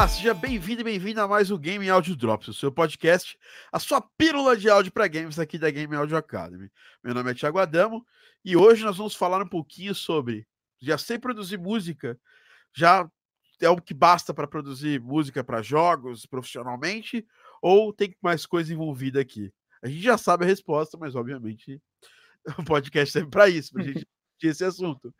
Olá, seja bem-vindo e bem-vinda a mais um Game Audio Drops, o seu podcast, a sua pílula de áudio para games aqui da Game Audio Academy. Meu nome é Thiago Adamo e hoje nós vamos falar um pouquinho sobre já sei produzir música, já é o que basta para produzir música para jogos profissionalmente ou tem mais coisa envolvida aqui? A gente já sabe a resposta, mas obviamente o podcast serve para isso, para a gente esse assunto.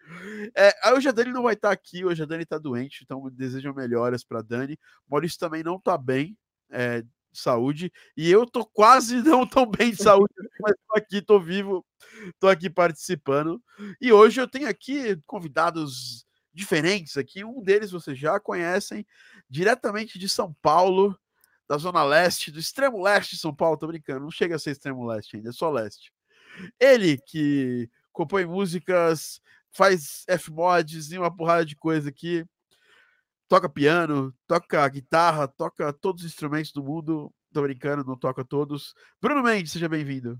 É, hoje a Dani não vai estar tá aqui, hoje a Dani está doente, então desejam melhoras para Dani. Maurício também não está bem é, de saúde, e eu tô quase não tão bem de saúde, mas tô aqui, tô vivo, tô aqui participando. E hoje eu tenho aqui convidados diferentes aqui, um deles vocês já conhecem, diretamente de São Paulo, da Zona Leste, do extremo leste de São Paulo, tô brincando, não chega a ser extremo leste ainda, é só leste. Ele que compõe músicas, faz F-mods e uma porrada de coisa aqui. Toca piano, toca guitarra, toca todos os instrumentos do mundo. Tô brincando, não toca todos. Bruno Mendes, seja bem-vindo.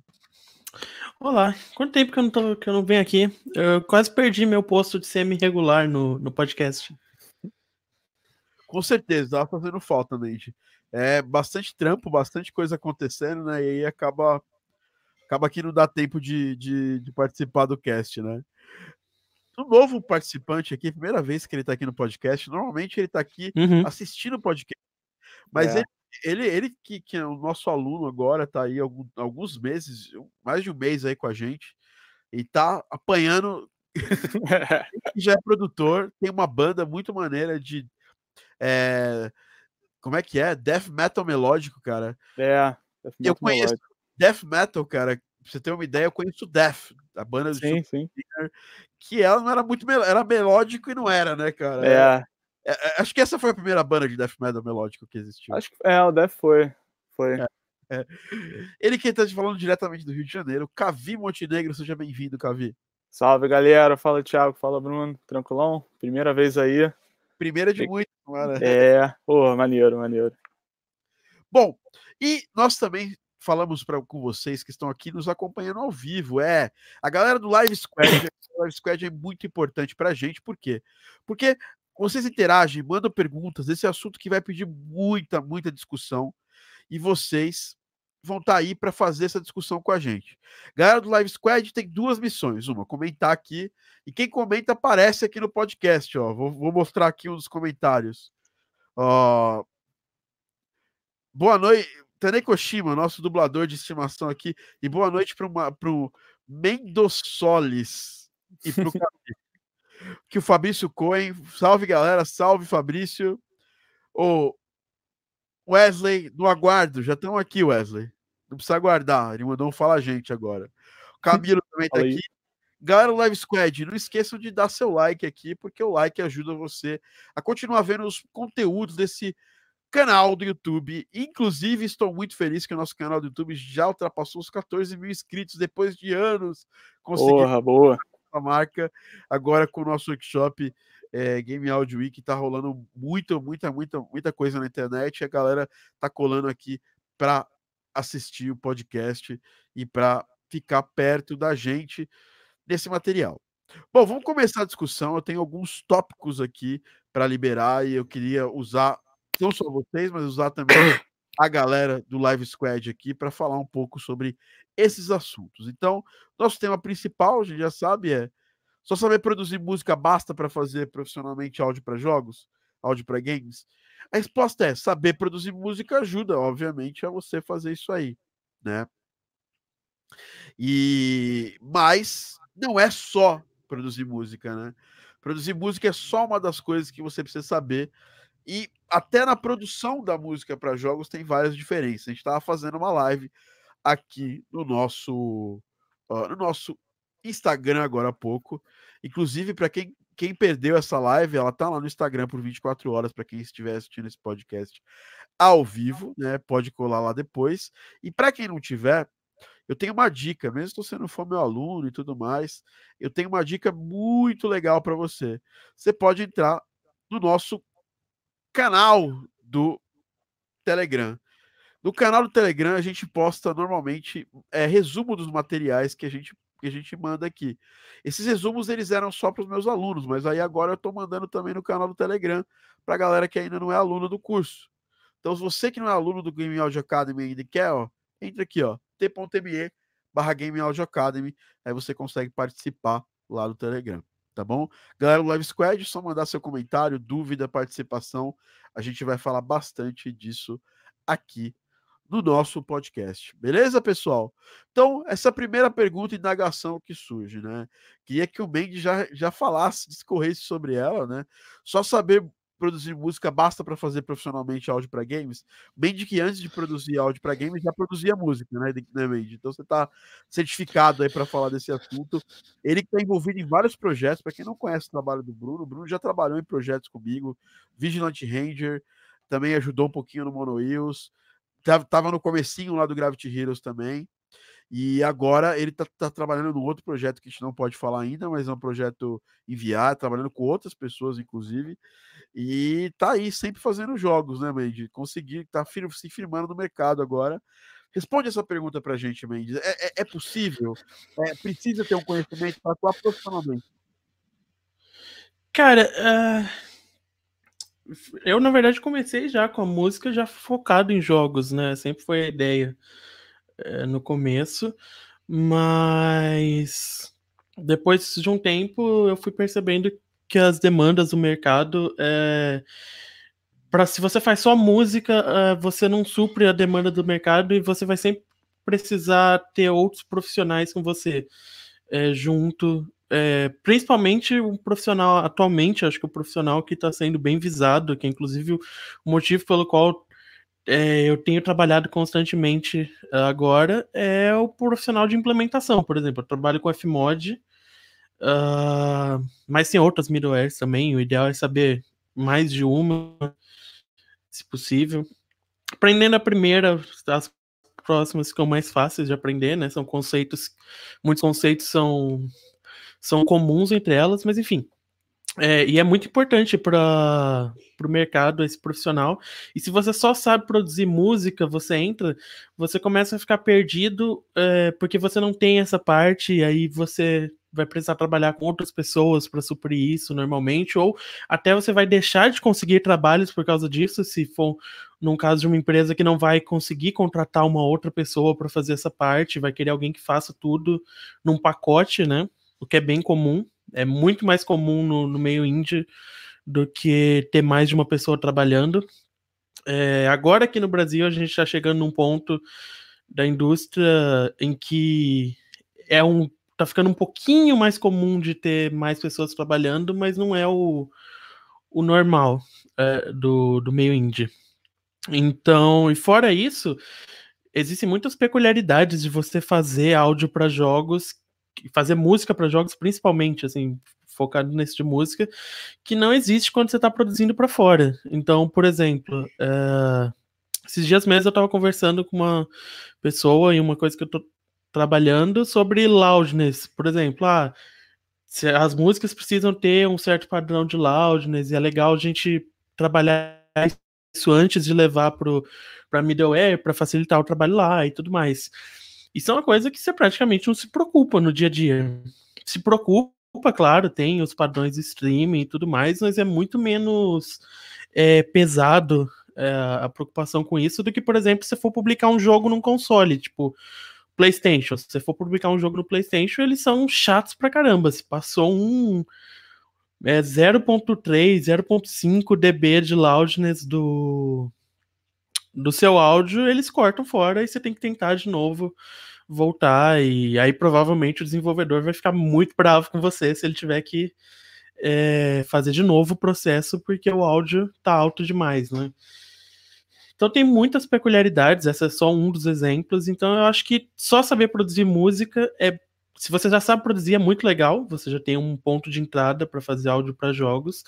Olá, quanto tempo que eu não, tô, que eu não venho aqui? Eu quase perdi meu posto de semi-regular no, no podcast. Com certeza, tava fazendo falta, Mendes. É bastante trampo, bastante coisa acontecendo, né? E aí acaba acaba que não dá tempo de, de, de participar do cast, né? Um novo participante aqui, primeira vez que ele está aqui no podcast. Normalmente ele está aqui uhum. assistindo o podcast, mas é. ele, ele, ele que, que, é o nosso aluno agora, está aí algum, alguns meses, mais de um mês aí com a gente, e está apanhando. já é produtor, tem uma banda muito maneira de. É, como é que é? Death metal melódico, cara. É. Eu conheço, death metal, cara, pra você ter uma ideia, eu conheço Death, a banda de sim, sim. que ela não era muito era melódico e não era, né, cara? É. É, é. Acho que essa foi a primeira banda de death metal melódico que existiu. Acho que é, o Death foi. Foi. É, é. Ele que está falando diretamente do Rio de Janeiro, Cavi Montenegro, seja bem-vindo, Cavi. Salve, galera. Fala, Thiago. Fala, Bruno. Tranquilão? Primeira vez aí. Primeira de muito, mano. É, pô, maneiro, maneiro. Bom, e nós também falamos pra, com vocês que estão aqui nos acompanhando ao vivo. É, a galera do Live Squad, Live Squad é muito importante para a gente, por quê? Porque vocês interagem, mandam perguntas, esse assunto que vai pedir muita, muita discussão, e vocês vão estar tá aí para fazer essa discussão com a gente. Galera do Live Squad tem duas missões. Uma, comentar aqui, e quem comenta aparece aqui no podcast, ó. Vou, vou mostrar aqui um dos comentários. Ó, boa noite. Tanekoshima, nosso dublador de estimação aqui, e boa noite para o Mendossolis e para o que o Fabrício Cohen, salve galera, salve Fabrício, o Wesley, no aguardo, já estão aqui Wesley, não precisa aguardar, ele mandou um fala a gente agora, o Camilo também está aqui, Galera Live Squad, não esqueçam de dar seu like aqui, porque o like ajuda você a continuar vendo os conteúdos desse canal do YouTube. Inclusive, estou muito feliz que o nosso canal do YouTube já ultrapassou os 14 mil inscritos depois de anos. Conseguimos boa. a marca agora com o nosso workshop é, Game Audio Week. Tá rolando muita, muita, muita, muita coisa na internet. a galera tá colando aqui para assistir o podcast e para ficar perto da gente nesse material. Bom, vamos começar a discussão. Eu tenho alguns tópicos aqui para liberar e eu queria usar não só vocês, mas usar também a galera do Live Squad aqui para falar um pouco sobre esses assuntos. Então, nosso tema principal, a gente já sabe, é só saber produzir música basta para fazer profissionalmente áudio para jogos, áudio para games? A resposta é: saber produzir música ajuda, obviamente, a você fazer isso aí, né? E mas não é só produzir música, né? Produzir música é só uma das coisas que você precisa saber e até na produção da música para jogos tem várias diferenças. A gente estava fazendo uma live aqui no nosso, uh, no nosso Instagram agora há pouco. Inclusive, para quem, quem perdeu essa live, ela tá lá no Instagram por 24 horas, para quem estiver assistindo esse podcast ao vivo, né? Pode colar lá depois. E para quem não tiver, eu tenho uma dica, mesmo se você não for meu aluno e tudo mais, eu tenho uma dica muito legal para você. Você pode entrar no nosso canal do Telegram. No canal do Telegram, a gente posta normalmente é, resumo dos materiais que a gente que a gente manda aqui. Esses resumos eles eram só para os meus alunos, mas aí agora eu estou mandando também no canal do Telegram para a galera que ainda não é aluno do curso. Então, se você que não é aluno do Game Audio Academy ainda quer, ó, entra aqui, ó, t.me barra Game Audio Academy, aí você consegue participar lá do Telegram, tá bom? Galera do Live Squad, só mandar seu comentário, dúvida, participação, a gente vai falar bastante disso aqui no nosso podcast. Beleza, pessoal? Então, essa primeira pergunta e indagação que surge, né? Queria que o Mendes já, já falasse, discorresse sobre ela, né? Só saber produzir música basta para fazer profissionalmente áudio para games. Mendes que antes de produzir áudio para games já produzia música, né, né? Então você está certificado aí para falar desse assunto. Ele está envolvido em vários projetos. Para quem não conhece o trabalho do Bruno, o Bruno já trabalhou em projetos comigo, Vigilante Ranger, também ajudou um pouquinho no Mono Wheels Tava no comecinho lá do Gravity Heroes também. E agora ele tá, tá, trabalhando num outro projeto que a gente não pode falar ainda, mas é um projeto enviar, trabalhando com outras pessoas, inclusive. E tá aí sempre fazendo jogos, né, Mendes? Conseguir, tá fir se firmando no mercado agora. Responde essa pergunta pra gente, Mendes. É, é, é possível? É, precisa ter um conhecimento para atuar profissionalmente? Cara, uh eu, na verdade, comecei já com a música já focado em jogos, né? Sempre foi a ideia é, no começo, mas depois de um tempo eu fui percebendo que as demandas do mercado é, para se você faz só música, é, você não supre a demanda do mercado e você vai sempre precisar ter outros profissionais com você é, junto é, principalmente um profissional atualmente, acho que o profissional que está sendo bem visado, que é inclusive o motivo pelo qual é, eu tenho trabalhado constantemente agora, é o profissional de implementação, por exemplo, eu trabalho com Fmod, uh, mas tem outras middlewares também, o ideal é saber mais de uma, se possível. Aprendendo a primeira, as próximas ficam mais fáceis de aprender, né? São conceitos, muitos conceitos são são comuns entre elas, mas enfim. É, e é muito importante para o mercado esse profissional. E se você só sabe produzir música, você entra, você começa a ficar perdido é, porque você não tem essa parte, e aí você vai precisar trabalhar com outras pessoas para suprir isso normalmente, ou até você vai deixar de conseguir trabalhos por causa disso, se for num caso de uma empresa que não vai conseguir contratar uma outra pessoa para fazer essa parte, vai querer alguém que faça tudo num pacote, né? o que é bem comum. É muito mais comum no, no meio indie do que ter mais de uma pessoa trabalhando. É, agora aqui no Brasil a gente está chegando num ponto da indústria em que é um tá ficando um pouquinho mais comum de ter mais pessoas trabalhando, mas não é o, o normal é, do, do meio indie. Então, e fora isso, existem muitas peculiaridades de você fazer áudio para jogos fazer música para jogos, principalmente, assim, focado nesse de música, que não existe quando você está produzindo para fora. Então, por exemplo, uh, esses dias mesmo eu estava conversando com uma pessoa em uma coisa que eu estou trabalhando sobre loudness, por exemplo, ah, as músicas precisam ter um certo padrão de loudness e é legal a gente trabalhar isso antes de levar para middleware para facilitar o trabalho lá e tudo mais. Isso é uma coisa que você praticamente não se preocupa no dia a dia. Se preocupa, claro, tem os padrões de streaming e tudo mais, mas é muito menos é, pesado é, a preocupação com isso do que, por exemplo, se for publicar um jogo num console, tipo PlayStation. Se você for publicar um jogo no PlayStation, eles são chatos pra caramba. Se passou um é, 0.3, 0.5 dB de loudness do do seu áudio, eles cortam fora e você tem que tentar de novo voltar. E aí provavelmente o desenvolvedor vai ficar muito bravo com você se ele tiver que é, fazer de novo o processo porque o áudio tá alto demais, né? Então tem muitas peculiaridades, essa é só um dos exemplos. Então eu acho que só saber produzir música é se você já sabe produzir, é muito legal, você já tem um ponto de entrada para fazer áudio para jogos,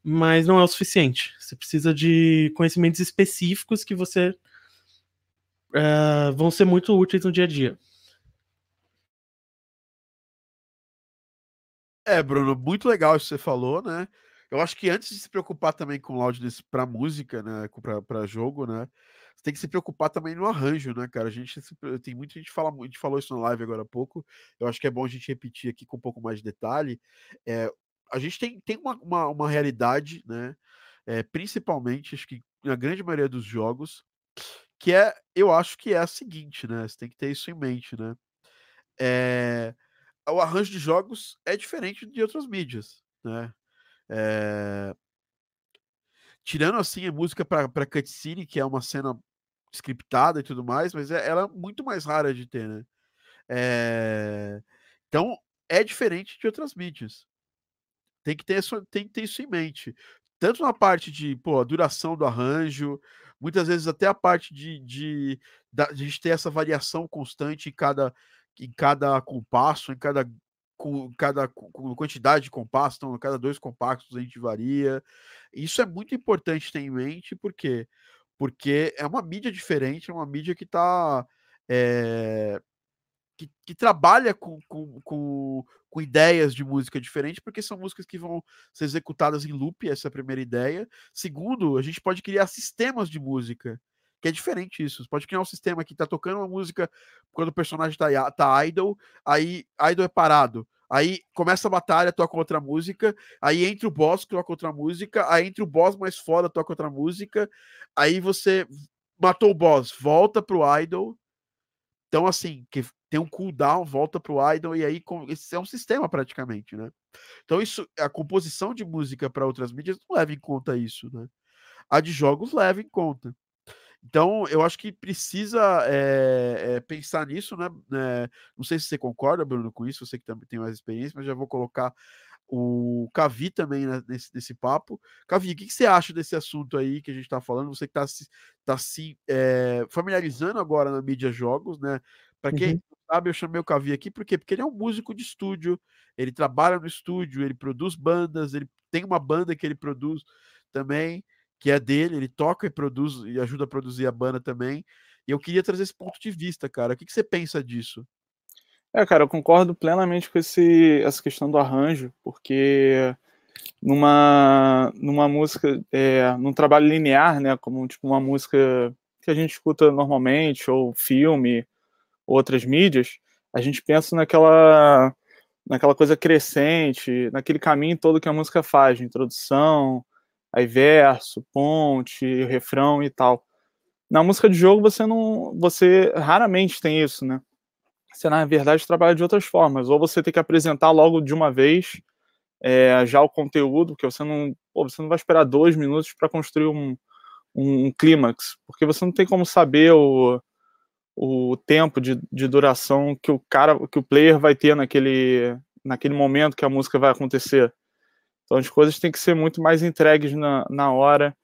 mas não é o suficiente. Você precisa de conhecimentos específicos que você uh, vão ser muito úteis no dia a dia. É, Bruno, muito legal isso que você falou, né? Eu acho que antes de se preocupar também com loudness para música, né, para jogo, né, você tem que se preocupar também no arranjo, né, cara? A gente tem muita gente fala, a gente falou isso na live agora há pouco. Eu acho que é bom a gente repetir aqui com um pouco mais de detalhe. É, a gente tem, tem uma, uma, uma realidade, né? É, principalmente, acho que na grande maioria dos jogos, que é, eu acho que é a seguinte, né? Você tem que ter isso em mente, né? É, o arranjo de jogos é diferente de outras mídias, né? É, tirando assim a música para cutscene, que é uma cena scriptada e tudo mais, mas é, ela é muito mais rara de ter, né? É, então é diferente de outras mídias. Tem que ter isso, tem que ter isso em mente. Tanto na parte de pô, a duração do arranjo, muitas vezes até a parte de, de, de, a gente ter essa variação constante em cada, em cada compasso, em cada com cada com quantidade de compassos, então, cada dois compactos a gente varia. Isso é muito importante ter em mente, por quê? Porque é uma mídia diferente, é uma mídia que está é, que, que, trabalha com, com, com, com, ideias de música diferente, porque são músicas que vão ser executadas em loop, essa é a primeira ideia. Segundo, a gente pode criar sistemas de música que é diferente isso. Você pode criar um sistema que tá tocando uma música quando o personagem tá, tá idle, aí idle é parado. Aí começa a batalha, toca outra música, aí entra o boss, toca outra música, aí entra o boss mais foda, toca outra música, aí você matou o boss, volta pro idle. Então, assim, que tem um cooldown, volta pro idle, e aí esse é um sistema praticamente, né? Então, isso, a composição de música para outras mídias não leva em conta isso, né? A de jogos leva em conta. Então, eu acho que precisa é, é, pensar nisso, né? É, não sei se você concorda, Bruno, com isso, você que também tem mais experiência, mas já vou colocar o Cavi também né, nesse, nesse papo. Cavi, o que, que, você acha desse assunto aí que a gente está falando? Você que está se, tá se familiarizando agora na mídia jogos, né? Para quem uhum. não sabe, eu chamei o Cavi aqui, por quê? Porque ele é um músico de estúdio, ele trabalha no estúdio, ele produz bandas, ele tem uma banda que ele produz também que é dele, ele toca e produz e ajuda a produzir a banda também. E eu queria trazer esse ponto de vista, cara. O que, que você pensa disso? É, cara, eu concordo plenamente com esse, essa questão do arranjo, porque numa, numa música, é, num trabalho linear, né, como tipo uma música que a gente escuta normalmente, ou filme, outras mídias, a gente pensa naquela, naquela coisa crescente, naquele caminho todo que a música faz, introdução, aí verso, ponte, refrão e tal. Na música de jogo você não, você raramente tem isso, né? Você na verdade trabalha de outras formas, ou você tem que apresentar logo de uma vez é, já o conteúdo, que você não, pô, você não vai esperar dois minutos para construir um, um, um, clímax, porque você não tem como saber o, o tempo de, de duração que o cara, que o player vai ter naquele, naquele momento que a música vai acontecer. Então as coisas têm que ser muito mais entregues na, na hora.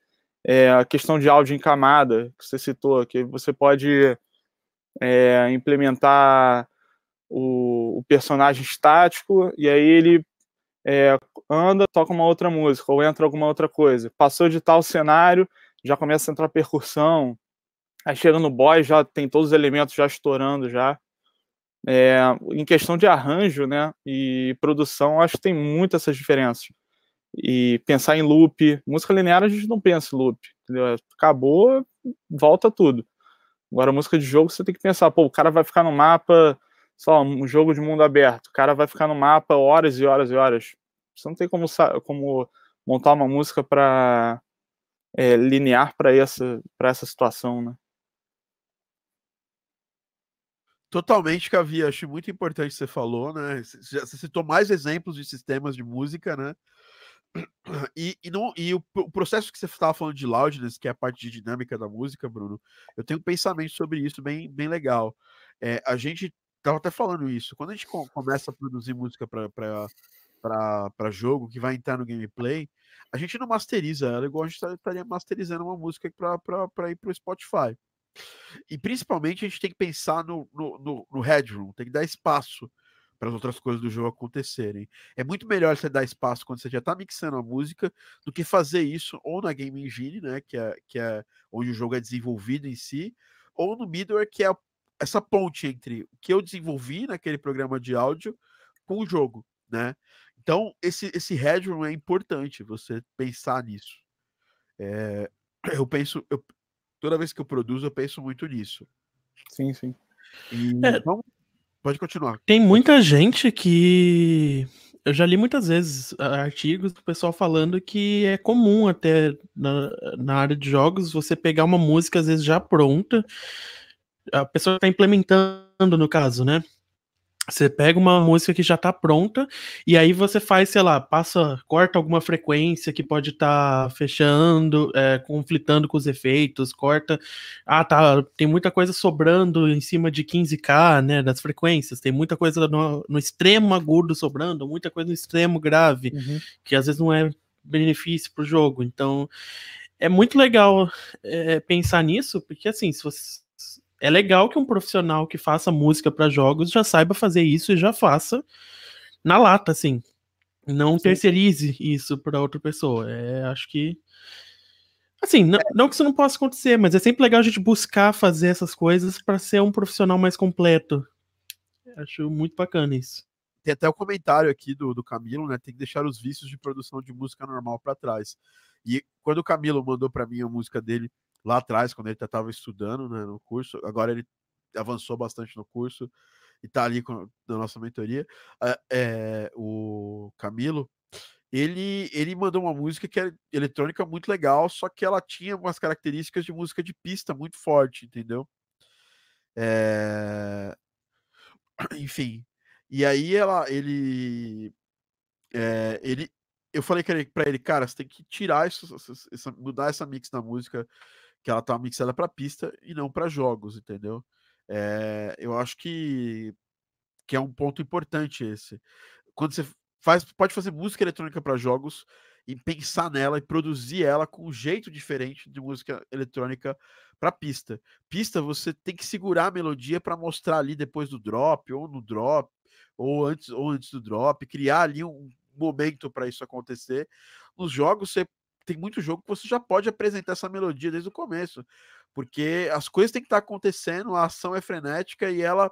É, a questão de áudio em camada, que você citou, que você pode é, implementar o, o, personagem estático e aí ele é, anda, toca uma outra música ou entra alguma outra coisa. Passou de tal cenário, já começa a entrar percussão, aí chega no boss, já tem todos os elementos já estourando já. É, em questão de arranjo né, e produção, acho que tem muitas essas diferenças e pensar em loop. Música linear a gente não pensa em loop, entendeu? Acabou, volta tudo. Agora, música de jogo, você tem que pensar, pô, o cara vai ficar no mapa, só um jogo de mundo aberto, o cara vai ficar no mapa horas e horas e horas. Você não tem como, como montar uma música para é, linear para essa, essa situação, né? Totalmente, Cavi, acho muito importante que você falou, né? Você citou mais exemplos de sistemas de música, né? E, e, e o, o, processo que você estava falando de loudness, que é a parte de dinâmica da música, Bruno, eu tenho um pensamento sobre isso bem, bem legal. É, a gente estava até falando isso. Quando a gente começa a produzir música para jogo, que vai entrar no gameplay, a gente não masteriza ela igual a gente tá, estaria masterizando uma música para ir para o Spotify. E principalmente a gente tem que pensar no, no, no, no headroom, tem que dar espaço para as outras coisas do jogo acontecerem. É muito melhor você dar espaço quando você já está mixando a música do que fazer isso ou na Game Engine, né, que é, que é onde o jogo é desenvolvido em si, ou no middleware, que é essa ponte entre o que eu desenvolvi naquele programa de áudio com o jogo, né? Então, esse, esse headroom é importante, você pensar nisso. É, eu penso, eu, toda vez que eu produzo, eu penso muito nisso. Sim, sim. E, é, vamos, pode continuar. Tem muita gente que. Eu já li muitas vezes artigos do pessoal falando que é comum até na, na área de jogos você pegar uma música às vezes já pronta, a pessoa está implementando no caso, né? Você pega uma música que já tá pronta e aí você faz, sei lá, passa, corta alguma frequência que pode estar tá fechando, é, conflitando com os efeitos, corta. Ah, tá, tem muita coisa sobrando em cima de 15k, né, das frequências, tem muita coisa no, no extremo agudo sobrando, muita coisa no extremo grave, uhum. que às vezes não é benefício pro jogo. Então, é muito legal é, pensar nisso, porque assim, se você é legal que um profissional que faça música para jogos já saiba fazer isso e já faça na lata, assim. Não Sim. terceirize isso para outra pessoa. É, acho que. Assim, não, não, que isso não possa acontecer, mas é sempre legal a gente buscar fazer essas coisas para ser um profissional mais completo. Acho muito bacana isso. Tem até o comentário aqui do, do Camilo, né? Tem que deixar os vícios de produção de música normal para trás. E quando o Camilo mandou para mim a música dele lá atrás, quando ele estava estudando né, no curso, agora ele avançou bastante no curso e está ali com, na nossa mentoria. É, o Camilo, ele, ele mandou uma música que é eletrônica muito legal, só que ela tinha umas características de música de pista muito forte, entendeu? É... Enfim. E aí ela, ele, é, ele, eu falei para ele, cara, você tem que tirar isso, essa, mudar essa mix da música que ela tá mixada para pista e não para jogos, entendeu? É, eu acho que, que é um ponto importante esse. Quando você faz, pode fazer música eletrônica para jogos e pensar nela e produzir ela com um jeito diferente de música eletrônica para pista. Pista você tem que segurar a melodia para mostrar ali depois do drop ou no drop ou antes ou antes do drop, criar ali um momento para isso acontecer. Nos jogos você tem muito jogo que você já pode apresentar essa melodia desde o começo, porque as coisas têm que estar acontecendo, a ação é frenética e ela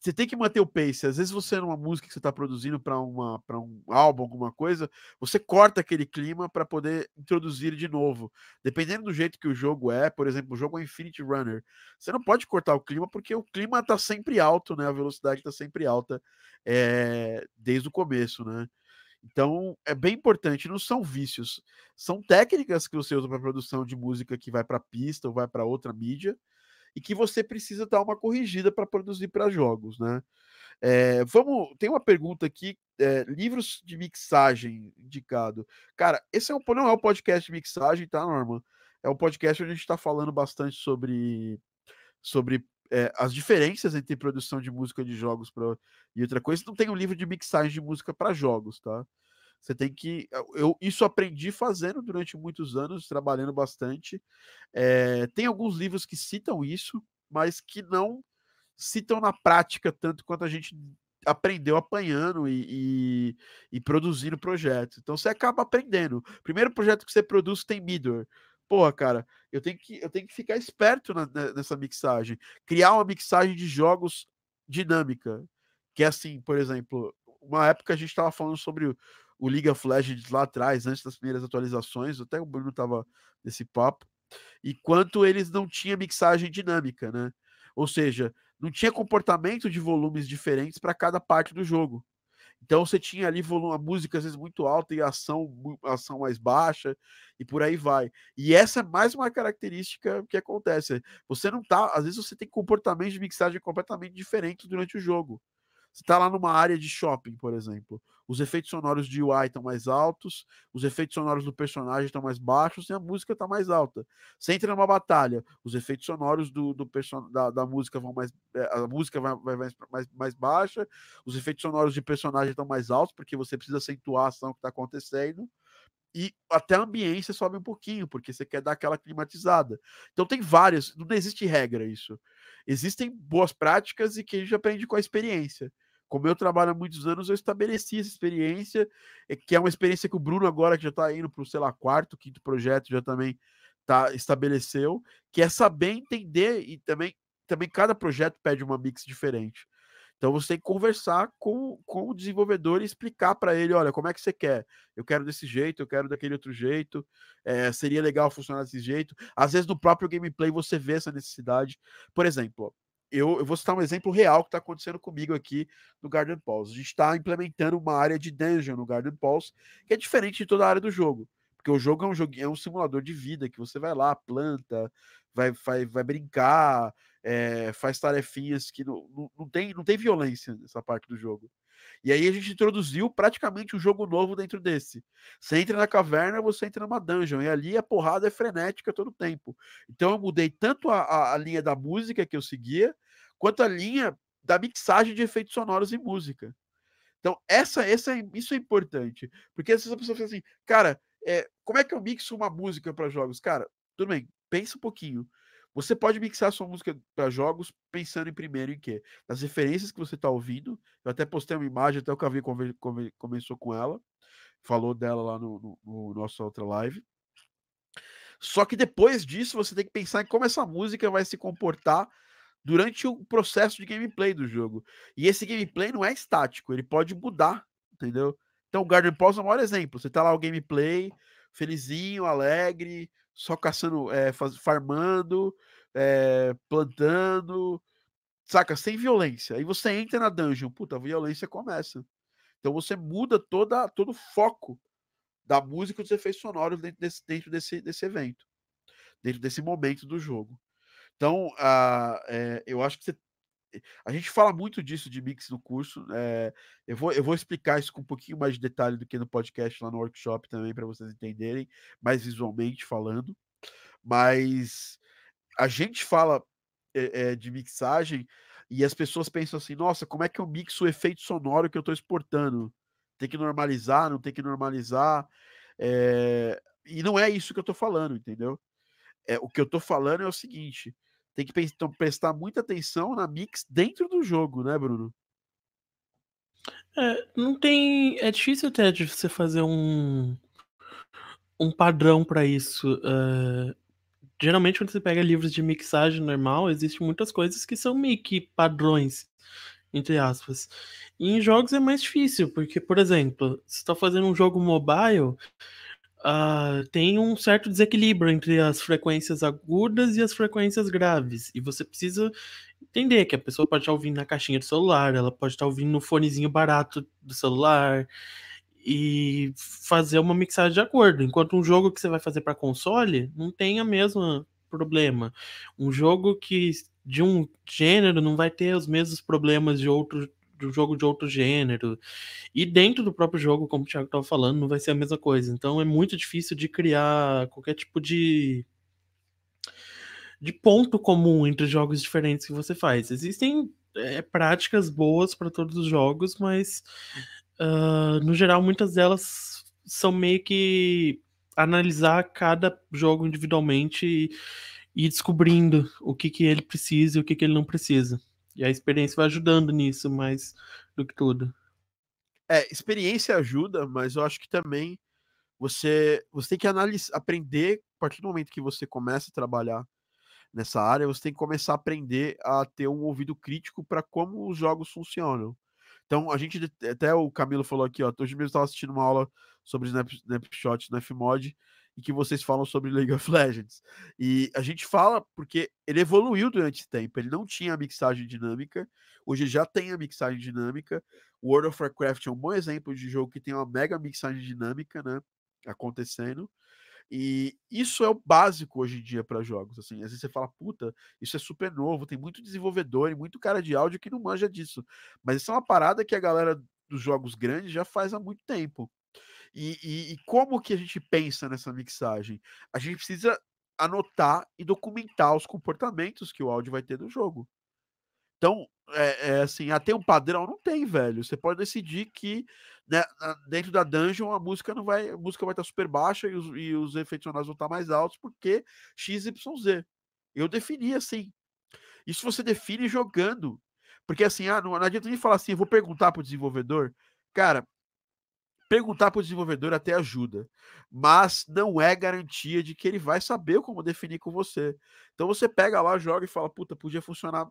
você tem que manter o pace. Às vezes você numa música que você está produzindo para uma para um álbum, alguma coisa, você corta aquele clima para poder introduzir de novo. Dependendo do jeito que o jogo é, por exemplo, o jogo é Infinity Runner, você não pode cortar o clima porque o clima está sempre alto, né? A velocidade está sempre alta é, desde o começo, né? Então, é bem importante, não são vícios, são técnicas que você usa para produção de música que vai para pista ou vai para outra mídia e que você precisa dar uma corrigida para produzir para jogos, né? É, vamos, tem uma pergunta aqui, é, livros de mixagem indicado. Cara, esse é um, não é um podcast de mixagem, tá, Norman? É um podcast onde a gente está falando bastante sobre sobre é, as diferenças entre produção de música de jogos pra, e outra coisa. Não tem um livro de mixagem de música para jogos, tá? Você tem que. Eu isso aprendi fazendo durante muitos anos, trabalhando bastante. É, tem alguns livros que citam isso, mas que não citam na prática tanto quanto a gente aprendeu apanhando e, e, e produzindo projetos. Então você acaba aprendendo. Primeiro projeto que você produz tem Midor porra, cara, eu tenho que, eu tenho que ficar esperto na, nessa mixagem. Criar uma mixagem de jogos dinâmica. Que é assim, por exemplo, uma época a gente estava falando sobre o, o, League of Legends lá atrás, antes das primeiras atualizações, até o Bruno estava nesse papo, e quanto eles não tinham mixagem dinâmica, né? Ou seja, não tinha comportamento de volumes diferentes para cada parte do jogo. Então você tinha ali volume, música às vezes muito alta e ação, ação mais baixa e por aí vai. E essa é mais uma característica que acontece. Você não tá, às vezes você tem comportamentos de mixagem completamente diferentes durante o jogo. Você está lá numa área de shopping, por exemplo. Os efeitos sonoros de UI estão mais altos, os efeitos sonoros do personagem estão mais baixos e a música está mais alta. Você entra numa batalha, os efeitos sonoros do, do da, da música vão mais. Eh, a música vai, vai mais, mais, mais baixa, os efeitos sonoros de personagem estão mais altos, porque você precisa acentuar a ação que está acontecendo e até a ambiência sobe um pouquinho, porque você quer dar aquela climatizada. Então tem várias, não existe regra isso. Existem boas práticas e que a gente aprende com a experiência como eu trabalho há muitos anos, eu estabeleci essa experiência, eh, que é uma experiência que o Bruno agora que já está indo para o, sei lá, quarto, quinto projeto, já também tá, estabeleceu, que é saber entender e também, também cada projeto pede uma mix diferente. Então você tem que conversar com, com o desenvolvedor e explicar para ele, olha, como é que você quer? Eu quero desse jeito, eu quero daquele outro jeito, é, seria legal funcionar desse jeito. Às vezes no próprio gameplay você vê essa necessidade. Por exemplo, eu, eu vou citar um exemplo real que está acontecendo comigo aqui no Garden Pulse. A gente está implementando uma área de dungeon no Garden Pulse que é diferente de toda a área do jogo. Porque o jogo é um, jogo, é um simulador de vida que você vai lá, planta, vai, vai, vai brincar, é, faz tarefinhas que não, não, não, tem, não tem violência nessa parte do jogo. E aí a gente introduziu praticamente um jogo novo dentro desse. Você entra na caverna, você entra numa dungeon, e ali a porrada é frenética todo tempo. Então eu mudei tanto a, a, a linha da música que eu seguia, quanto a linha da mixagem de efeitos sonoros e música. Então, essa, essa, isso é importante. Porque às vezes a pessoa fala assim, cara, é, como é que eu mixo uma música para jogos? Cara, tudo bem, pensa um pouquinho. Você pode mixar sua música para jogos pensando em primeiro em quê? Nas referências que você está ouvindo. Eu até postei uma imagem, até o Cavi começou com ela, falou dela lá no, no, no nossa outra live. Só que depois disso, você tem que pensar em como essa música vai se comportar durante o processo de gameplay do jogo. E esse gameplay não é estático, ele pode mudar, entendeu? Então, o Garden Pause é o maior exemplo. Você tá lá o gameplay, felizinho, alegre, só caçando, é, faz, farmando, é, plantando, saca? Sem violência. Aí você entra na dungeon, puta, a violência começa. Então você muda toda, todo o foco da música dos efeitos sonoros dentro desse, dentro desse, desse evento, dentro desse momento do jogo. Então, uh, é, eu acho que você a gente fala muito disso de mix no curso. É, eu, vou, eu vou explicar isso com um pouquinho mais de detalhe do que no podcast lá no workshop também, para vocês entenderem, mais visualmente falando. Mas a gente fala é, é, de mixagem e as pessoas pensam assim: nossa, como é que eu mixo o efeito sonoro que eu estou exportando? Tem que normalizar, não tem que normalizar. e não é isso que eu estou falando, entendeu? É, o que eu estou falando é o seguinte: tem que então, prestar muita atenção na mix dentro do jogo, né, Bruno? É, não tem. É difícil até de você fazer um, um padrão para isso. Uh, geralmente, quando você pega livros de mixagem normal, existem muitas coisas que são meio que padrões, entre aspas. E em jogos é mais difícil, porque, por exemplo, você está fazendo um jogo mobile, uh, tem um certo desequilíbrio entre as frequências agudas e as frequências graves. E você precisa entender que a pessoa pode estar ouvindo na caixinha do celular, ela pode estar ouvindo no fonezinho barato do celular e fazer uma mixagem de acordo. Enquanto um jogo que você vai fazer para console não tem a mesma problema. Um jogo que de um gênero não vai ter os mesmos problemas de outro um jogo de outro gênero. E dentro do próprio jogo, como o Thiago estava falando, não vai ser a mesma coisa. Então é muito difícil de criar qualquer tipo de de ponto comum entre jogos diferentes que você faz. Existem é, práticas boas para todos os jogos, mas uh, no geral muitas delas são meio que analisar cada jogo individualmente e, e descobrindo o que, que ele precisa e o que, que ele não precisa. E a experiência vai ajudando nisso mais do que tudo. É, experiência ajuda, mas eu acho que também você, você tem que aprender, a partir do momento que você começa a trabalhar nessa área, você tem que começar a aprender a ter um ouvido crítico para como os jogos funcionam. Então, a gente, até o Camilo falou aqui, ó, hoje mesmo estava assistindo uma aula sobre Snap, Snapshot no Fmod, e que vocês falam sobre League of Legends. E a gente fala porque ele evoluiu durante esse tempo. Ele não tinha a mixagem dinâmica, hoje já tem a mixagem dinâmica. World of Warcraft é um bom exemplo de jogo que tem uma mega mixagem dinâmica, né? Acontecendo. E isso é o básico hoje em dia para jogos. Assim, às vezes você fala, puta, isso é super novo, tem muito desenvolvedor e muito cara de áudio que não manja disso. Mas isso é uma parada que a galera dos jogos grandes já faz há muito tempo. E, e, e, como que a gente pensa nessa mixagem? A gente precisa anotar e documentar os comportamentos que o áudio vai ter no jogo. Então, é, é assim, até um padrão não tem, velho. Você pode decidir que né, dentro da dungeon a música não vai, a música vai estar super baixa e os, e os efeitos sonoros vão estar mais altos porque XYZ. Eu defini assim. Isso você define jogando. Porque assim, ah, não, não adianta nem falar assim, eu vou perguntar para o desenvolvedor. Cara, Perguntar para o desenvolvedor até ajuda, mas não é garantia de que ele vai saber como definir com você. Então você pega lá, joga e fala, puta, podia funcionar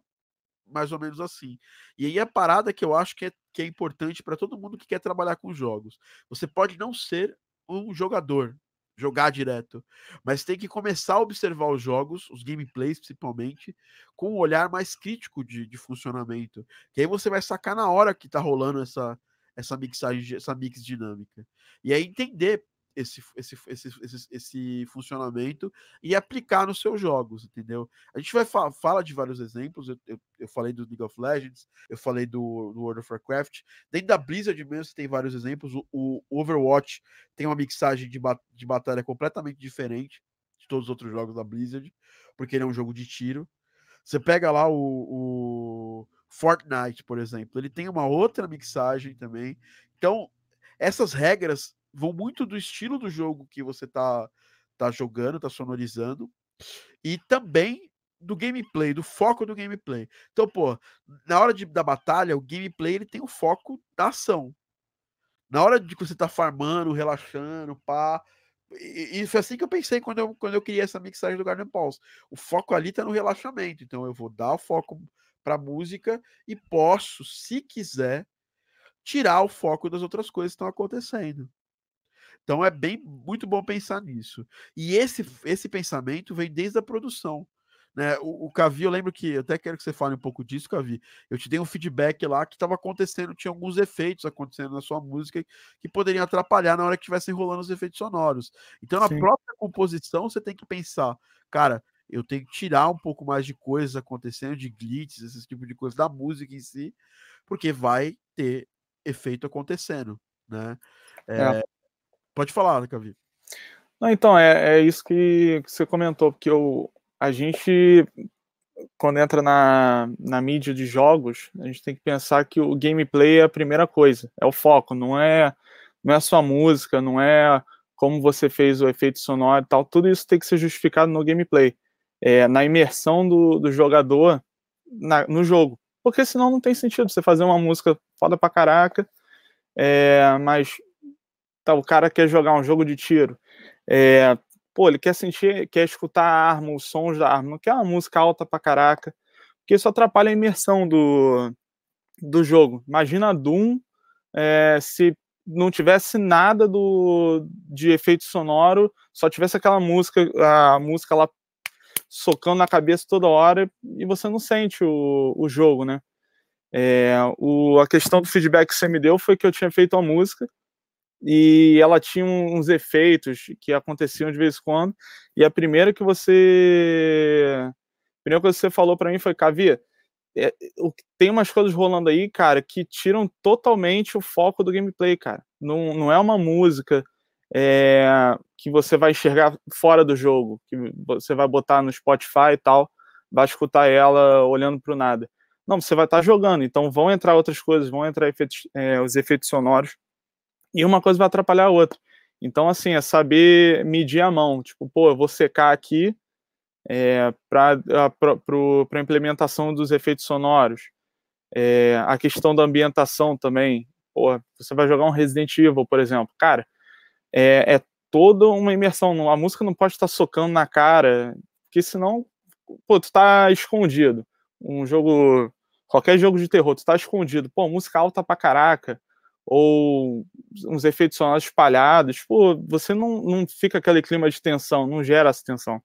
mais ou menos assim. E aí a parada que eu acho que é, que é importante para todo mundo que quer trabalhar com jogos. Você pode não ser um jogador, jogar direto, mas tem que começar a observar os jogos, os gameplays principalmente, com um olhar mais crítico de, de funcionamento. Que aí você vai sacar na hora que tá rolando essa, essa mixagem, essa mix dinâmica. E aí entender esse, esse, esse, esse, esse funcionamento e aplicar nos seus jogos, entendeu? A gente vai fa fala de vários exemplos. Eu, eu, eu, falei do League of Legends, eu falei do, do, World of Warcraft. Dentro da Blizzard mesmo tem vários exemplos. O, o Overwatch tem uma mixagem de, de batalha completamente diferente de todos os outros jogos da Blizzard, porque ele é um jogo de tiro. Você pega lá o, o Fortnite, por exemplo, ele tem uma outra mixagem também. Então, essas regras vão muito do estilo do jogo que você tá, tá jogando, tá sonorizando, e também do gameplay, do foco do gameplay. Então, pô, na hora de, da batalha, o gameplay ele tem o foco da ação. Na hora de que você tá farmando, relaxando, pá. E, e foi assim que eu pensei quando eu, quando eu criei essa mixagem do Garden Pulse. O foco ali tá no relaxamento. Então eu vou dar o foco pra música e posso, se quiser, tirar o foco das outras coisas que estão acontecendo. Então é bem muito bom pensar nisso. E esse, esse pensamento vem desde a produção. Né? O, o Cavi, eu lembro que, eu até quero que você fale um pouco disso, Cavi. Eu te dei um feedback lá que estava acontecendo, tinha alguns efeitos acontecendo na sua música que poderiam atrapalhar na hora que estivessem rolando os efeitos sonoros. Então, na Sim. própria composição, você tem que pensar, cara, eu tenho que tirar um pouco mais de coisas acontecendo, de glitches, esse tipo de coisa da música em si, porque vai ter efeito acontecendo, né? É, é. Pode falar, Cavi. Não, então, é, é isso que, que você comentou, porque eu, a gente, quando entra na, na mídia de jogos, a gente tem que pensar que o gameplay é a primeira coisa, é o foco, não é, não é só música, não é como você fez o efeito sonoro e tal, tudo isso tem que ser justificado no gameplay, é, na imersão do, do jogador na, no jogo, porque senão não tem sentido você fazer uma música foda pra caraca, é, mas Tá, o cara quer jogar um jogo de tiro. É, pô, ele quer sentir, quer escutar a arma, os sons da arma, não quer uma música alta pra caraca, porque isso atrapalha a imersão do, do jogo. Imagina Doom é, se não tivesse nada do, de efeito sonoro, só tivesse aquela música, a música lá socando na cabeça toda hora e você não sente o, o jogo, né? É, o, a questão do feedback que você me deu foi que eu tinha feito a música, e ela tinha uns efeitos que aconteciam de vez em quando. E a primeira que você. A primeira coisa que você falou para mim foi, Cavi, é, tem umas coisas rolando aí, cara, que tiram totalmente o foco do gameplay, cara. Não, não é uma música é, que você vai enxergar fora do jogo, que você vai botar no Spotify e tal, vai escutar ela olhando para o nada. Não, você vai estar tá jogando, então vão entrar outras coisas, vão entrar efeitos, é, os efeitos sonoros e uma coisa vai atrapalhar a outra. Então, assim, é saber medir a mão. Tipo, pô, eu vou secar aqui é, para a implementação dos efeitos sonoros. É, a questão da ambientação também. Pô, você vai jogar um Resident Evil, por exemplo. Cara, é, é toda uma imersão. A música não pode estar socando na cara, porque senão, pô, tu tá escondido. Um jogo, qualquer jogo de terror, tu tá escondido. Pô, música alta pra caraca ou uns efeitos sonoros espalhados, pô, você não, não fica aquele clima de tensão, não gera essa tensão.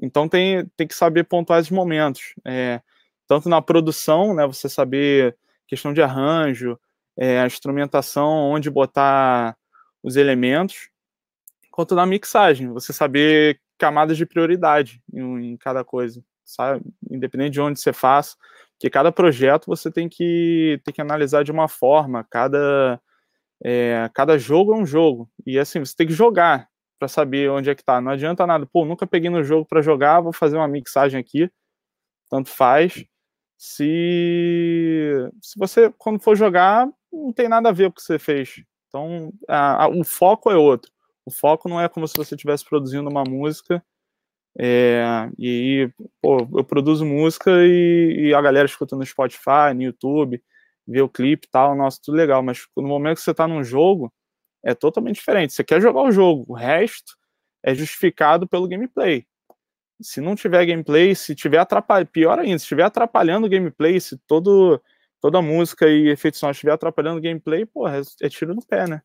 Então tem, tem que saber pontuar esses momentos. É, tanto na produção, né, você saber questão de arranjo, é, a instrumentação, onde botar os elementos, quanto na mixagem, você saber camadas de prioridade em, em cada coisa, sabe? Independente de onde você faça, que cada projeto você tem que, tem que analisar de uma forma, cada, é, cada jogo é um jogo, e assim, você tem que jogar para saber onde é que tá, não adianta nada, pô, nunca peguei no jogo para jogar, vou fazer uma mixagem aqui, tanto faz, se, se você, quando for jogar, não tem nada a ver com o que você fez, então a, a, o foco é outro, o foco não é como se você estivesse produzindo uma música é, e aí, pô, eu produzo música e, e, a galera escuta no Spotify, no YouTube, vê o clipe e tal, nossa, tudo legal. Mas no momento que você tá num jogo, é totalmente diferente. Você quer jogar o jogo, o resto é justificado pelo gameplay. Se não tiver gameplay, se tiver atrapalhando, pior ainda, se estiver atrapalhando o gameplay, se todo, toda música e efeitos sonoros estiver atrapalhando o gameplay, porra, é, tiro no pé, né?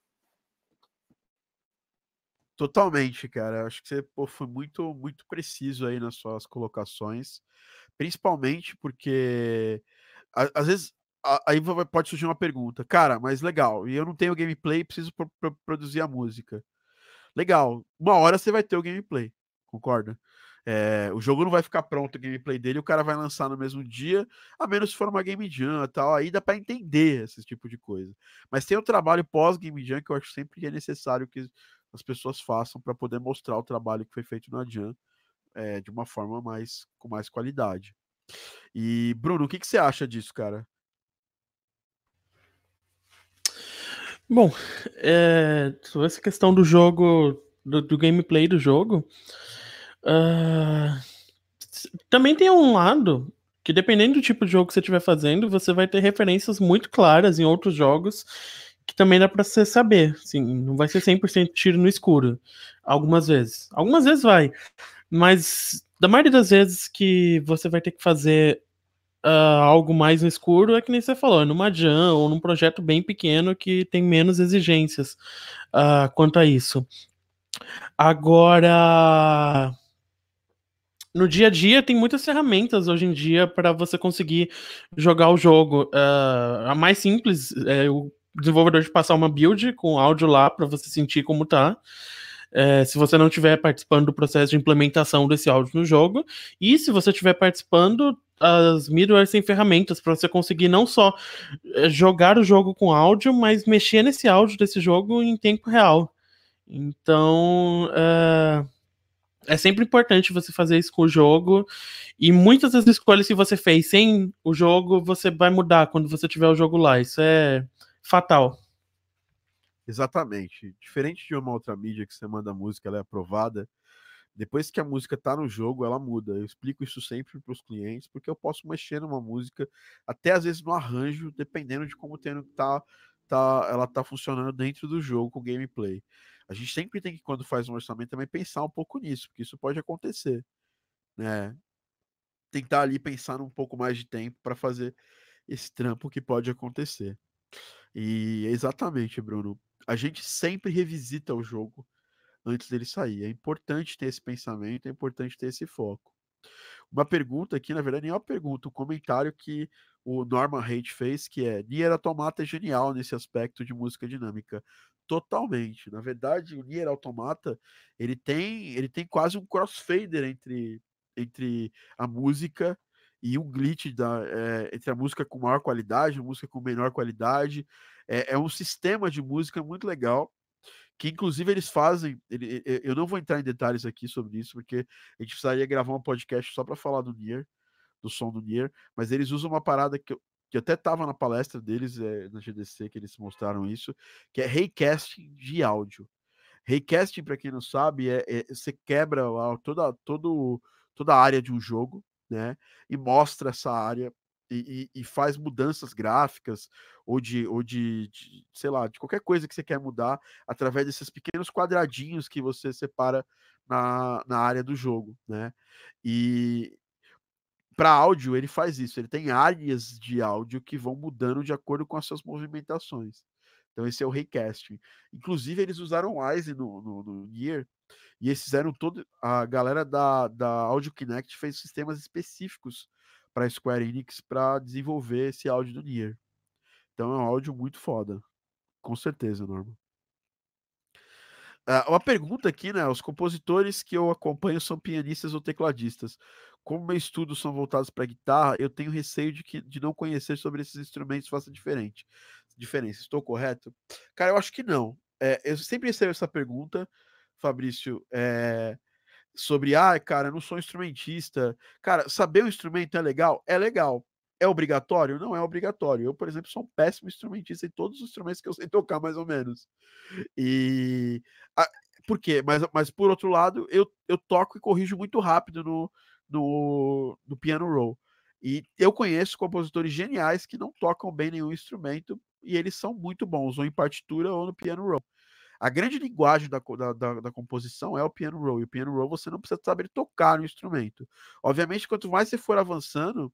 Totalmente, cara. Acho que você pô, foi muito, muito preciso aí nas suas colocações, principalmente porque às vezes aí pode surgir uma pergunta, cara, mas legal, e eu não tenho gameplay, preciso pro, produzir a música. Legal, uma hora você vai ter o gameplay, concorda? É, o jogo não vai ficar pronto o gameplay dele, o cara vai lançar no mesmo dia, a menos se for uma Game Jam e tal, aí dá para entender esse tipo de coisa. Mas tem o trabalho pós-Game Jam que eu acho sempre que é necessário que as pessoas façam para poder mostrar o trabalho que foi feito na Jam é, de uma forma mais com mais qualidade. E Bruno, o que, que você acha disso, cara? Bom, é, sobre essa questão do jogo, do, do gameplay do jogo, uh, também tem um lado que dependendo do tipo de jogo que você estiver fazendo, você vai ter referências muito claras em outros jogos que também dá para você saber, assim, não vai ser 100% tiro no escuro, algumas vezes. Algumas vezes vai, mas da maioria das vezes que você vai ter que fazer uh, algo mais no escuro, é que nem você falou, é numa jam ou num projeto bem pequeno que tem menos exigências uh, quanto a isso. Agora, no dia a dia tem muitas ferramentas hoje em dia para você conseguir jogar o jogo. Uh, a mais simples é o desenvolvedor de passar uma build com áudio lá para você sentir como tá. É, se você não estiver participando do processo de implementação desse áudio no jogo, e se você estiver participando, as middlewares têm ferramentas para você conseguir não só é, jogar o jogo com áudio, mas mexer nesse áudio desse jogo em tempo real. Então, é, é sempre importante você fazer isso com o jogo. E muitas das escolhas que você fez sem o jogo, você vai mudar quando você tiver o jogo lá. Isso é fatal. Exatamente. Diferente de uma outra mídia que você manda a música, ela é aprovada. Depois que a música tá no jogo, ela muda. Eu explico isso sempre para os clientes, porque eu posso mexer numa música, até às vezes no arranjo, dependendo de como tá, tá, ela tá funcionando dentro do jogo com gameplay. A gente sempre tem que, quando faz um orçamento, também pensar um pouco nisso, porque isso pode acontecer. Né? Tentar ali pensar um pouco mais de tempo para fazer esse trampo que pode acontecer. E exatamente, Bruno. A gente sempre revisita o jogo antes dele sair. É importante ter esse pensamento, é importante ter esse foco. Uma pergunta aqui, na verdade, nem é uma pergunta, um comentário que o Norman Haidt fez, que é Nier Automata é genial nesse aspecto de música dinâmica. Totalmente. Na verdade, o Nier Automata, ele tem, ele tem quase um crossfader entre, entre a música e um glitch da, é, entre a música com maior qualidade, a música com menor qualidade. É, é, um sistema de música muito legal, que inclusive eles fazem. Ele, eu não vou entrar em detalhes aqui sobre isso, porque a gente precisaria gravar um podcast só para falar do Nier, do som do Nier, mas eles usam uma parada que que até estava na palestra deles, é, na GDC, que eles mostraram isso, que é raycasting de áudio. Raycasting, para quem não sabe, é, é, você quebra toda, todo, toda a área de um jogo, né? E mostra essa área e, e, e, faz mudanças gráficas ou de, ou de, de, sei lá, de qualquer coisa que você quer mudar através desses pequenos quadradinhos que você separa na, na área do jogo, né? E para áudio ele faz isso, ele tem áreas de áudio que vão mudando de acordo com as suas movimentações. Então esse é o raycasting. Inclusive eles usaram Wise no, no, no Gear e eles fizeram todo. A galera da, da Audio Kinect fez sistemas específicos para Square Enix para desenvolver esse áudio do Nier. Então é um áudio muito foda. Com certeza, Norma. Uh, uma pergunta aqui, né? Os compositores que eu acompanho são pianistas ou tecladistas. Como meus estudos são voltados para guitarra, eu tenho receio de, que, de não conhecer sobre esses instrumentos faça diferente. Diferença. Estou correto? Cara, eu acho que não. É, eu sempre recebo essa pergunta Fabrício, é, sobre, ah, cara, eu não sou instrumentista. Cara, saber o instrumento é legal? É legal. É obrigatório? Não é obrigatório. Eu, por exemplo, sou um péssimo instrumentista em todos os instrumentos que eu sei tocar, mais ou menos. E. A, por quê? Mas, mas por outro lado, eu, eu toco e corrijo muito rápido no, no, no piano roll. E eu conheço compositores geniais que não tocam bem nenhum instrumento e eles são muito bons, ou em partitura ou no piano roll. A grande linguagem da, da, da, composição é o piano roll. E o piano roll você não precisa saber tocar no instrumento. Obviamente, quanto mais você for avançando,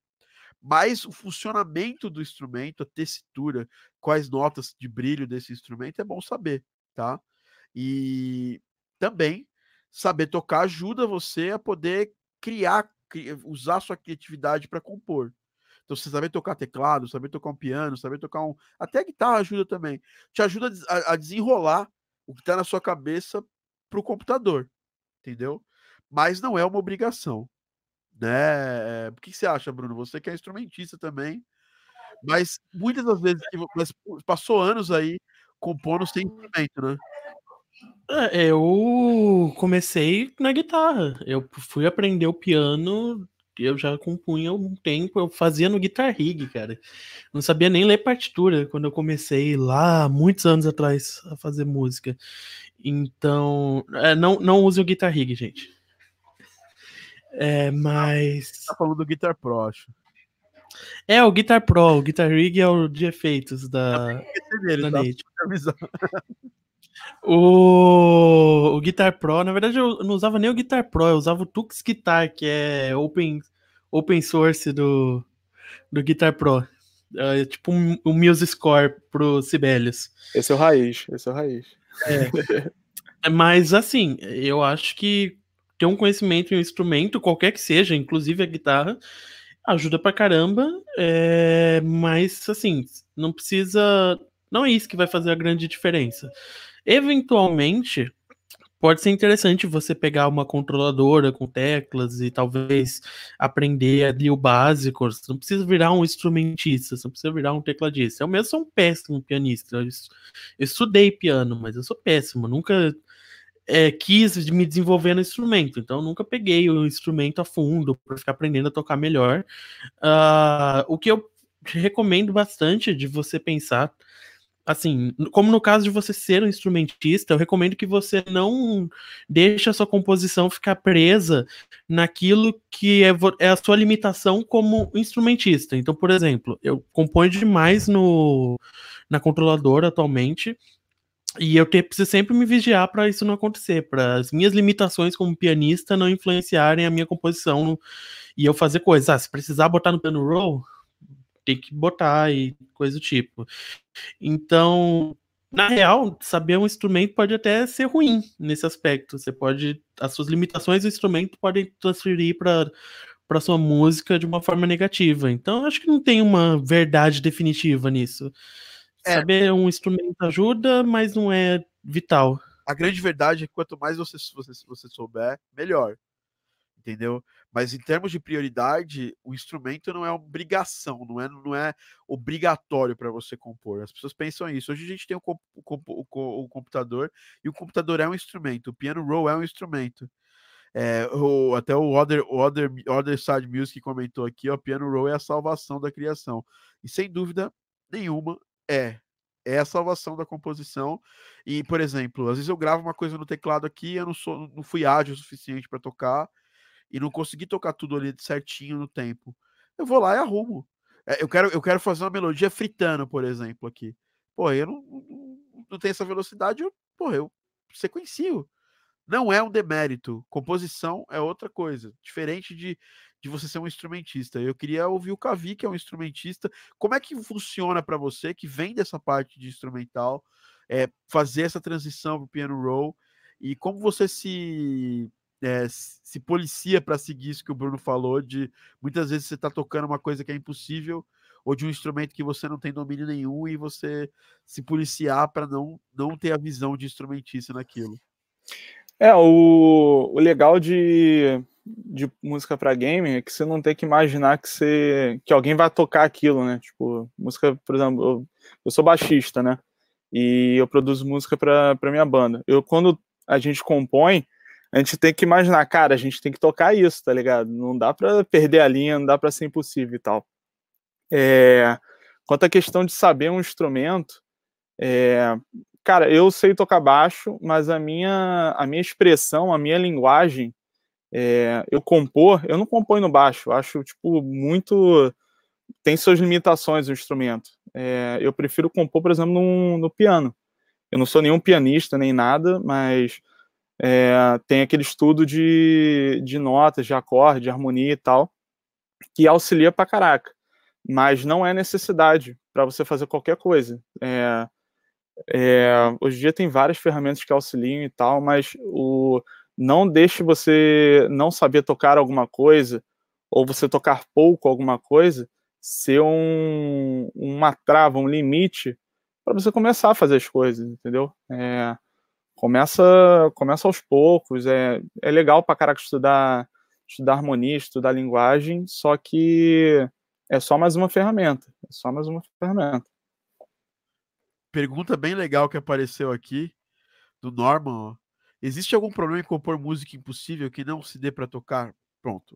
mais o funcionamento do instrumento, a tessitura, quais notas de brilho desse instrumento é bom saber, tá? E também saber tocar ajuda você a poder criar, usar sua criatividade para compor. Então, você saber tocar teclado, saber tocar um piano, saber tocar um. Até guitarra ajuda também. Te ajuda a, a desenrolar o que está na sua cabeça para o computador. Entendeu? Mas não é uma obrigação. Né? O que você acha, Bruno? Você que é instrumentista também. Mas muitas das vezes passou anos aí compondo sem instrumento, né? É, eu comecei na guitarra. Eu fui aprender o piano, eu já compunha um tempo, eu fazia no Guitar Rig, cara. Não sabia nem ler partitura quando eu comecei lá, muitos anos atrás, a fazer música. Então, é, não, não use o Guitar Rig, gente. É, mas. Tá falando do Guitar Pro, acho. É, o Guitar Pro, o Guitar Rig é o de efeitos da, dele, da tá? O, o Guitar Pro, na verdade eu não usava nem o Guitar Pro, eu usava o Tux Guitar, que é open, open source do, do Guitar Pro. É tipo um, um Muse Score pro Sibelius. Esse é o raiz, esse é o raiz. É. Mas assim, eu acho que ter um conhecimento em um instrumento, qualquer que seja, inclusive a guitarra, ajuda pra caramba. É, mas assim, não precisa. Não é isso que vai fazer a grande diferença. Eventualmente, pode ser interessante você pegar uma controladora com teclas e talvez aprender ali o básico. Você não precisa virar um instrumentista, você não precisa virar um tecladista. Eu mesmo sou um péssimo pianista. Eu estudei piano, mas eu sou péssimo. Nunca é, quis me desenvolver no instrumento, então nunca peguei o instrumento a fundo para ficar aprendendo a tocar melhor. Uh, o que eu recomendo bastante de você pensar assim, como no caso de você ser um instrumentista, eu recomendo que você não deixe a sua composição ficar presa naquilo que é, é a sua limitação como instrumentista. Então, por exemplo, eu componho demais no, na controladora atualmente. E eu te, preciso sempre me vigiar para isso não acontecer, para as minhas limitações como pianista não influenciarem a minha composição no, e eu fazer coisas. Ah, se precisar botar no piano roll, tem que botar e coisa do tipo. Então, na real, saber um instrumento pode até ser ruim nesse aspecto. Você pode. As suas limitações do instrumento podem transferir para para sua música de uma forma negativa. Então, acho que não tem uma verdade definitiva nisso. É. Saber um instrumento ajuda, mas não é vital. A grande verdade é que quanto mais você, você, você souber, melhor. Entendeu? Mas em termos de prioridade, o instrumento não é obrigação, não é, não é obrigatório para você compor. As pessoas pensam isso. Hoje a gente tem o, o, o, computador e o computador é um instrumento, o piano roll é um instrumento. É, o, até o Other, Other, Other Side Music comentou aqui: o piano roll é a salvação da criação. E sem dúvida nenhuma é. É a salvação da composição. E, por exemplo, às vezes eu gravo uma coisa no teclado aqui, eu não sou, não fui ágil o suficiente para tocar e não consegui tocar tudo ali certinho no tempo, eu vou lá e arrumo. É, eu, quero, eu quero fazer uma melodia fritando, por exemplo, aqui. Pô, eu não, não, não tenho essa velocidade, eu, pô, eu sequencio. Não é um demérito. Composição é outra coisa, diferente de, de você ser um instrumentista. Eu queria ouvir o Cavi, que é um instrumentista. Como é que funciona para você, que vem dessa parte de instrumental, é, fazer essa transição para piano roll? E como você se é, se policia para seguir isso que o Bruno falou, de muitas vezes você está tocando uma coisa que é impossível, ou de um instrumento que você não tem domínio nenhum, e você se policiar para não, não ter a visão de instrumentista naquilo. É, o, o legal de, de música para game é que você não tem que imaginar que, você, que alguém vai tocar aquilo, né? Tipo, música, por exemplo, eu, eu sou baixista, né? E eu produzo música para minha banda. Eu, quando a gente compõe, a gente tem que imaginar, cara, a gente tem que tocar isso, tá ligado? Não dá para perder a linha, não dá para ser impossível e tal. É, quanto à questão de saber um instrumento, é, cara, eu sei tocar baixo, mas a minha, a minha expressão, a minha linguagem, é, eu compor, eu não componho no baixo, acho, tipo, muito. Tem suas limitações o instrumento. É, eu prefiro compor, por exemplo, no, no piano. Eu não sou nenhum pianista nem nada, mas é, tem aquele estudo de, de notas, de acorde, de harmonia e tal, que auxilia pra caraca. Mas não é necessidade para você fazer qualquer coisa. É, é, hoje em dia tem várias ferramentas que auxiliam e tal, mas o, não deixe você não saber tocar alguma coisa ou você tocar pouco alguma coisa ser um, uma trava, um limite para você começar a fazer as coisas, entendeu? É, começa começa aos poucos, é, é legal para caraca estudar, estudar harmonia, estudar linguagem, só que é só mais uma ferramenta, é só mais uma ferramenta. Pergunta bem legal que apareceu aqui do Norman. Existe algum problema em compor música impossível que não se dê para tocar? Pronto.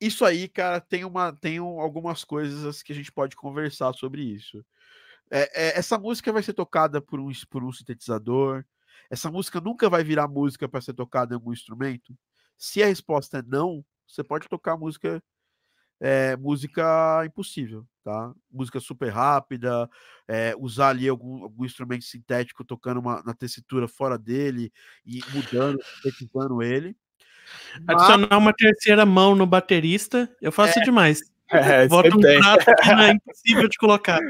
Isso aí, cara, tem uma tem algumas coisas que a gente pode conversar sobre isso. É, é, essa música vai ser tocada por um, por um sintetizador, essa música nunca vai virar música para ser tocada em algum instrumento? Se a resposta é não, você pode tocar música é, música impossível, tá? Música super rápida, é, usar ali algum, algum instrumento sintético tocando uma, na tessitura fora dele e mudando, sintetizando ele. Adicionar Mas... uma terceira mão no baterista, eu faço é, demais. É, Bota um prato que não é impossível de colocar.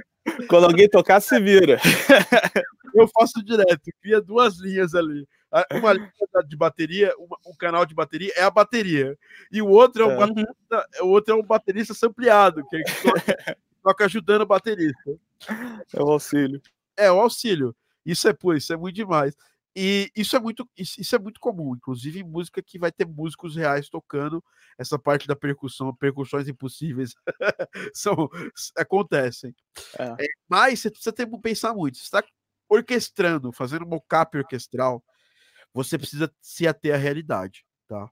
Quando alguém tocar, se vira. Eu faço direto, cria duas linhas ali. Uma linha de bateria, uma, um canal de bateria é a bateria. E o outro é, o, é. Baterista, o outro é um baterista sampleado, que, que toca, toca ajudando o baterista. É o auxílio. É o auxílio. Isso é pô, isso é muito demais. E isso é muito, isso é muito comum, inclusive em música que vai ter músicos reais tocando essa parte da percussão, percussões impossíveis são, acontecem. É. É, mas você precisa ter, pensar muito. Você está orquestrando, fazendo mocap orquestral, você precisa se ater à realidade, tá?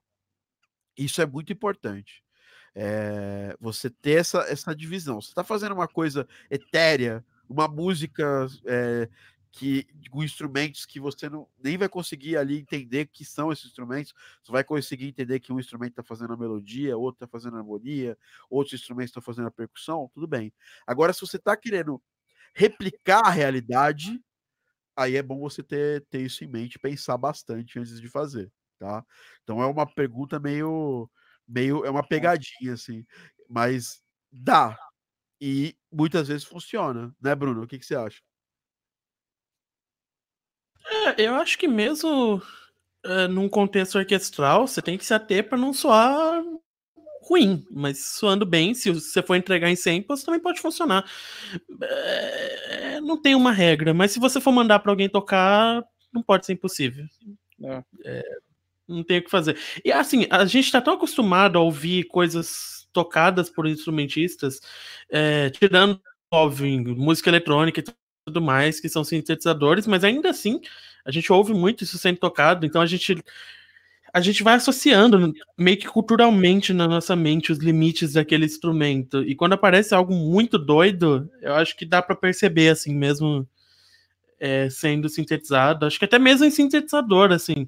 Isso é muito importante. É, você ter essa, essa divisão. Você está fazendo uma coisa etérea, uma música é, que com instrumentos que você não, nem vai conseguir ali entender que são esses instrumentos, você vai conseguir entender que um instrumento está fazendo a melodia, outro está fazendo a harmonia, outros instrumentos estão fazendo a percussão, tudo bem. Agora, se você está querendo replicar a realidade, aí é bom você ter, ter isso em mente, pensar bastante antes de fazer, tá? Então é uma pergunta meio, meio é uma pegadinha assim, mas dá e muitas vezes funciona, né, Bruno? O que, que você acha? É, eu acho que mesmo é, num contexto orquestral, você tem que se ater para não soar ruim, mas soando bem, se você for entregar em samples, também pode funcionar. É, não tem uma regra, mas se você for mandar para alguém tocar, não pode ser impossível. É. É, não tem o que fazer. E assim, a gente está tão acostumado a ouvir coisas tocadas por instrumentistas, é, tirando, óbvio, música eletrônica e tudo mais, que são sintetizadores, mas ainda assim a gente ouve muito isso sendo tocado, então a gente a gente vai associando meio que culturalmente na nossa mente os limites daquele instrumento. E quando aparece algo muito doido, eu acho que dá para perceber assim mesmo é, sendo sintetizado. Acho que até mesmo em sintetizador, assim,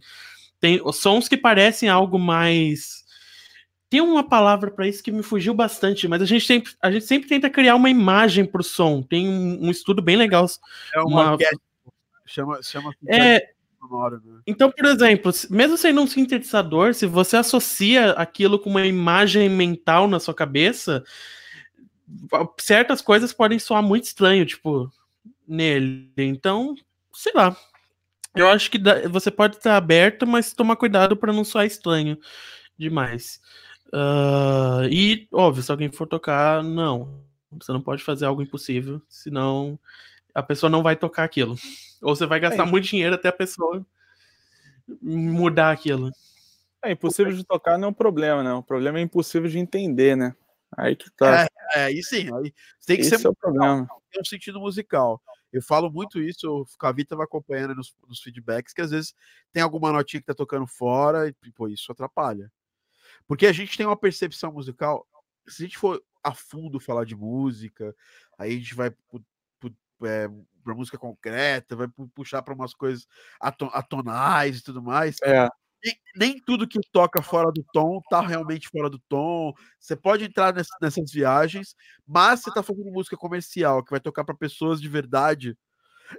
tem sons que parecem algo mais tem uma palavra para isso que me fugiu bastante, mas a gente sempre, a gente sempre tenta criar uma imagem para o som. Tem um, um, estudo bem legal. É uma, uma... chama, chama é... sonora, né? Então, por exemplo, mesmo sendo um sintetizador, se você associa aquilo com uma imagem mental na sua cabeça, certas coisas podem soar muito estranho, tipo, nele. Então, sei lá. Eu acho que você pode estar aberto, mas tomar cuidado para não soar estranho demais. Uh, e, óbvio, se alguém for tocar, não. Você não pode fazer algo impossível, senão a pessoa não vai tocar aquilo. Ou você vai gastar é. muito dinheiro até a pessoa mudar aquilo. É impossível de tocar não é um problema, né? O problema é impossível de entender, né? Aí que tá. É, é aí sim. Aí tem que Esse ser é o problema. Tem um sentido musical. Eu falo muito isso, o Cavita vai acompanhando nos, nos, feedbacks, que às vezes tem alguma notinha que tá tocando fora e, pô, isso atrapalha. Porque a gente tem uma percepção musical. Se a gente for a fundo falar de música, aí a gente vai é, para música concreta, vai puxar para umas coisas atonais e tudo mais. É. E nem tudo que toca fora do tom tá realmente fora do tom. Você pode entrar nessas viagens, mas você tá fazendo música comercial que vai tocar para pessoas de verdade.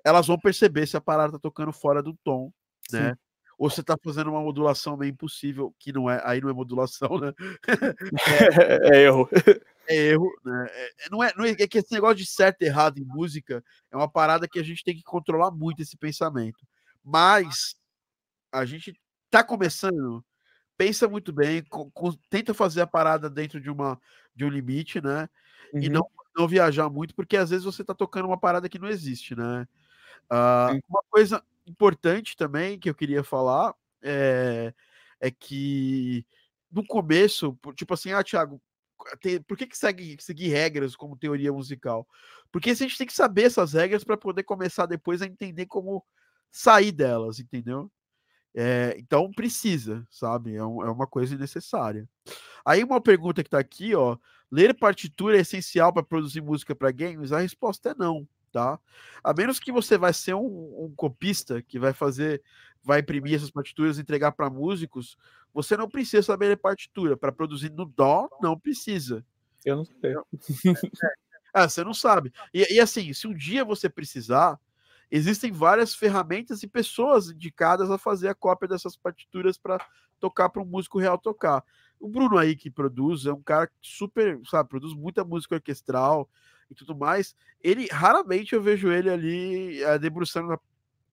elas vão perceber se a parada tá tocando fora do tom, né? Sim. Ou você tá fazendo uma modulação meio impossível, que não é, aí não é modulação, né? é, é erro. É erro, né? É, é, não, é, não é, é que esse negócio de certo e errado em música é uma parada que a gente tem que controlar muito esse pensamento. Mas a gente tá começando, pensa muito bem, com, com, tenta fazer a parada dentro de, uma, de um limite, né? Uhum. E não, não viajar muito, porque às vezes você tá tocando uma parada que não existe, né? Uh, uma coisa importante também que eu queria falar é, é que no começo, tipo assim, ah, Thiago, tem, por que, que segue seguir regras como teoria musical? Porque a gente tem que saber essas regras para poder começar depois a entender como sair delas, entendeu? É, então precisa, sabe? É, um, é, uma coisa necessária. Aí uma pergunta que está aqui, ó, ler partitura é essencial para produzir música para games? A resposta é não, tá? A menos que você vai ser um, um copista que vai fazer, vai imprimir essas partituras e entregar para músicos, você não precisa saber ler partitura. Para produzir no Dó, não precisa. Eu não sei. Ah, você não sabe. E, e assim, se um dia você precisar, existem várias ferramentas e pessoas indicadas a fazer a cópia dessas partituras para tocar para um músico real tocar. O Bruno aí que produz é um cara super, sabe, produz muita música orquestral e tudo mais. Ele raramente eu vejo ele ali é, debruçando na,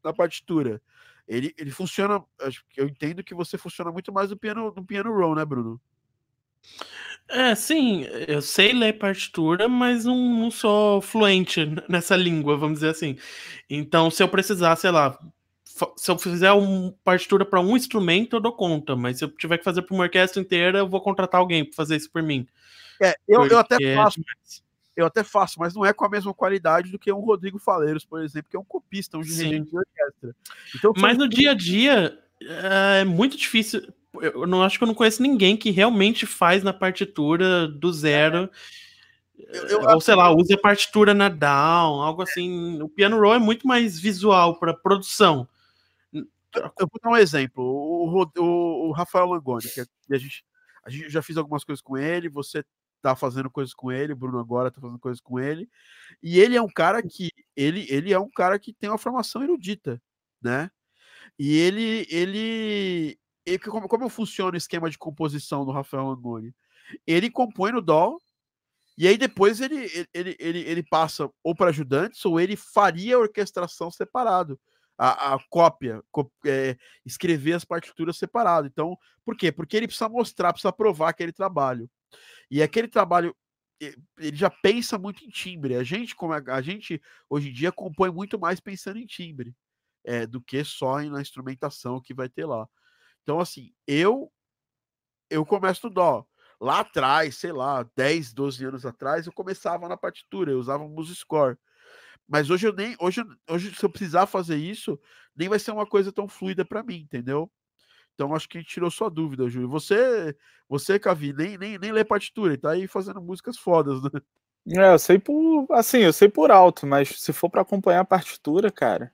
na partitura. Ele, ele funciona, eu entendo que você funciona muito mais no piano, no piano roll, né, Bruno? É, sim, eu sei ler partitura, mas não, não sou fluente nessa língua, vamos dizer assim. Então, se eu precisar, sei lá, se eu fizer uma partitura para um instrumento, eu dou conta, mas se eu tiver que fazer para uma orquestra inteira, eu vou contratar alguém para fazer isso por mim. É, eu, eu até é faço, eu até faço, mas não é com a mesma qualidade do que um Rodrigo Faleiros, por exemplo, que é um copista, um gerente de orquestra. Então, mas no dia a dia é muito difícil eu não acho que eu não conheço ninguém que realmente faz na partitura do zero. Eu, eu, ou sei lá, usa a partitura na down, algo assim. O piano roll é muito mais visual para produção. Eu vou dar um exemplo. O, o, o Rafael Langoni, que a gente, a gente já fiz algumas coisas com ele, você tá fazendo coisas com ele, o Bruno agora tá fazendo coisas com ele. E ele é um cara que ele, ele é um cara que tem uma formação erudita, né? E ele ele como, como funciona o esquema de composição do Rafael Langoni? Ele compõe no Dó, e aí depois ele, ele, ele, ele passa ou para ajudantes, ou ele faria a orquestração separado. A, a cópia, é, escrever as partituras separado. Então, por quê? Porque ele precisa mostrar, precisa provar aquele trabalho. E aquele trabalho, ele já pensa muito em timbre. A gente, como a, a gente hoje em dia, compõe muito mais pensando em timbre é, do que só na instrumentação que vai ter lá. Então, assim, eu eu começo no dó. Lá atrás, sei lá, 10, 12 anos atrás, eu começava na partitura, eu usava um score. Mas hoje eu nem, hoje, hoje se eu precisar fazer isso, nem vai ser uma coisa tão fluida para mim, entendeu? Então acho que a gente tirou sua dúvida, Júlio. Você, você, Cavi, nem, nem, nem lê partitura, e tá aí fazendo músicas fodas, né? É, eu sei por, assim, eu sei por alto, mas se for para acompanhar a partitura, cara,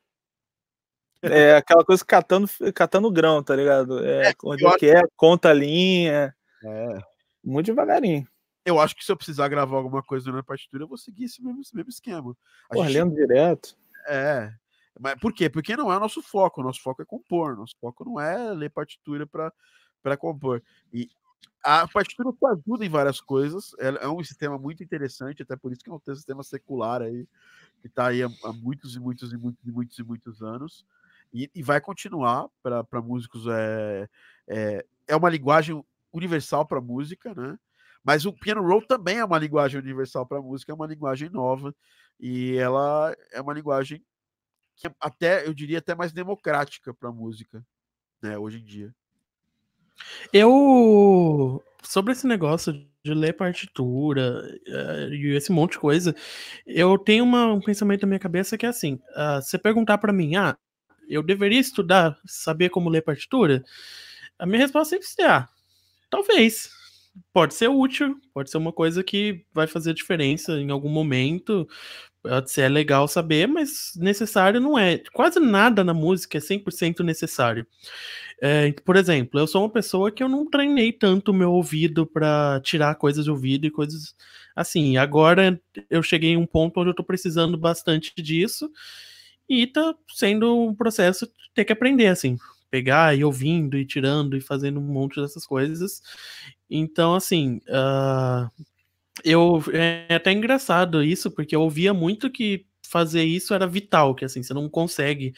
é aquela coisa catando, catando grão, tá ligado? É, é onde é que é, conta a linha. É. Muito devagarinho. Eu acho que se eu precisar gravar alguma coisa na partitura, eu vou seguir esse mesmo, esse mesmo esquema. A gente... lendo direto. É. Mas por quê? Porque não é o nosso foco. O nosso foco é compor. Nosso foco não é ler partitura para compor. E a partitura te ajuda em várias coisas. É, é, um sistema muito interessante, até por isso que é um sistema secular aí, que está aí há, há muitos e muitos e muitos e muitos e muitos anos e, e vai continuar para músicos. É, é, é uma linguagem universal para música, né? Mas o piano roll também é uma linguagem universal para música, é uma linguagem nova e ela é uma linguagem que até eu diria até mais democrática para música, né? Hoje em dia. Eu sobre esse negócio de ler partitura uh, e esse monte de coisa, eu tenho uma, um pensamento na minha cabeça que é assim: uh, você perguntar para mim, ah, eu deveria estudar, saber como ler partitura? A minha resposta sempre é ah, talvez. Pode ser útil, pode ser uma coisa que vai fazer diferença em algum momento. Pode ser legal saber, mas necessário não é. Quase nada na música é 100% necessário. É, por exemplo, eu sou uma pessoa que eu não treinei tanto o meu ouvido para tirar coisas de ouvido e coisas assim. Agora eu cheguei em um ponto onde eu tô precisando bastante disso E tá sendo um processo de ter que aprender, assim, pegar e ouvindo e tirando e fazendo um monte dessas coisas. Então, assim, uh, eu é até engraçado isso, porque eu ouvia muito que fazer isso era vital, que assim, você não consegue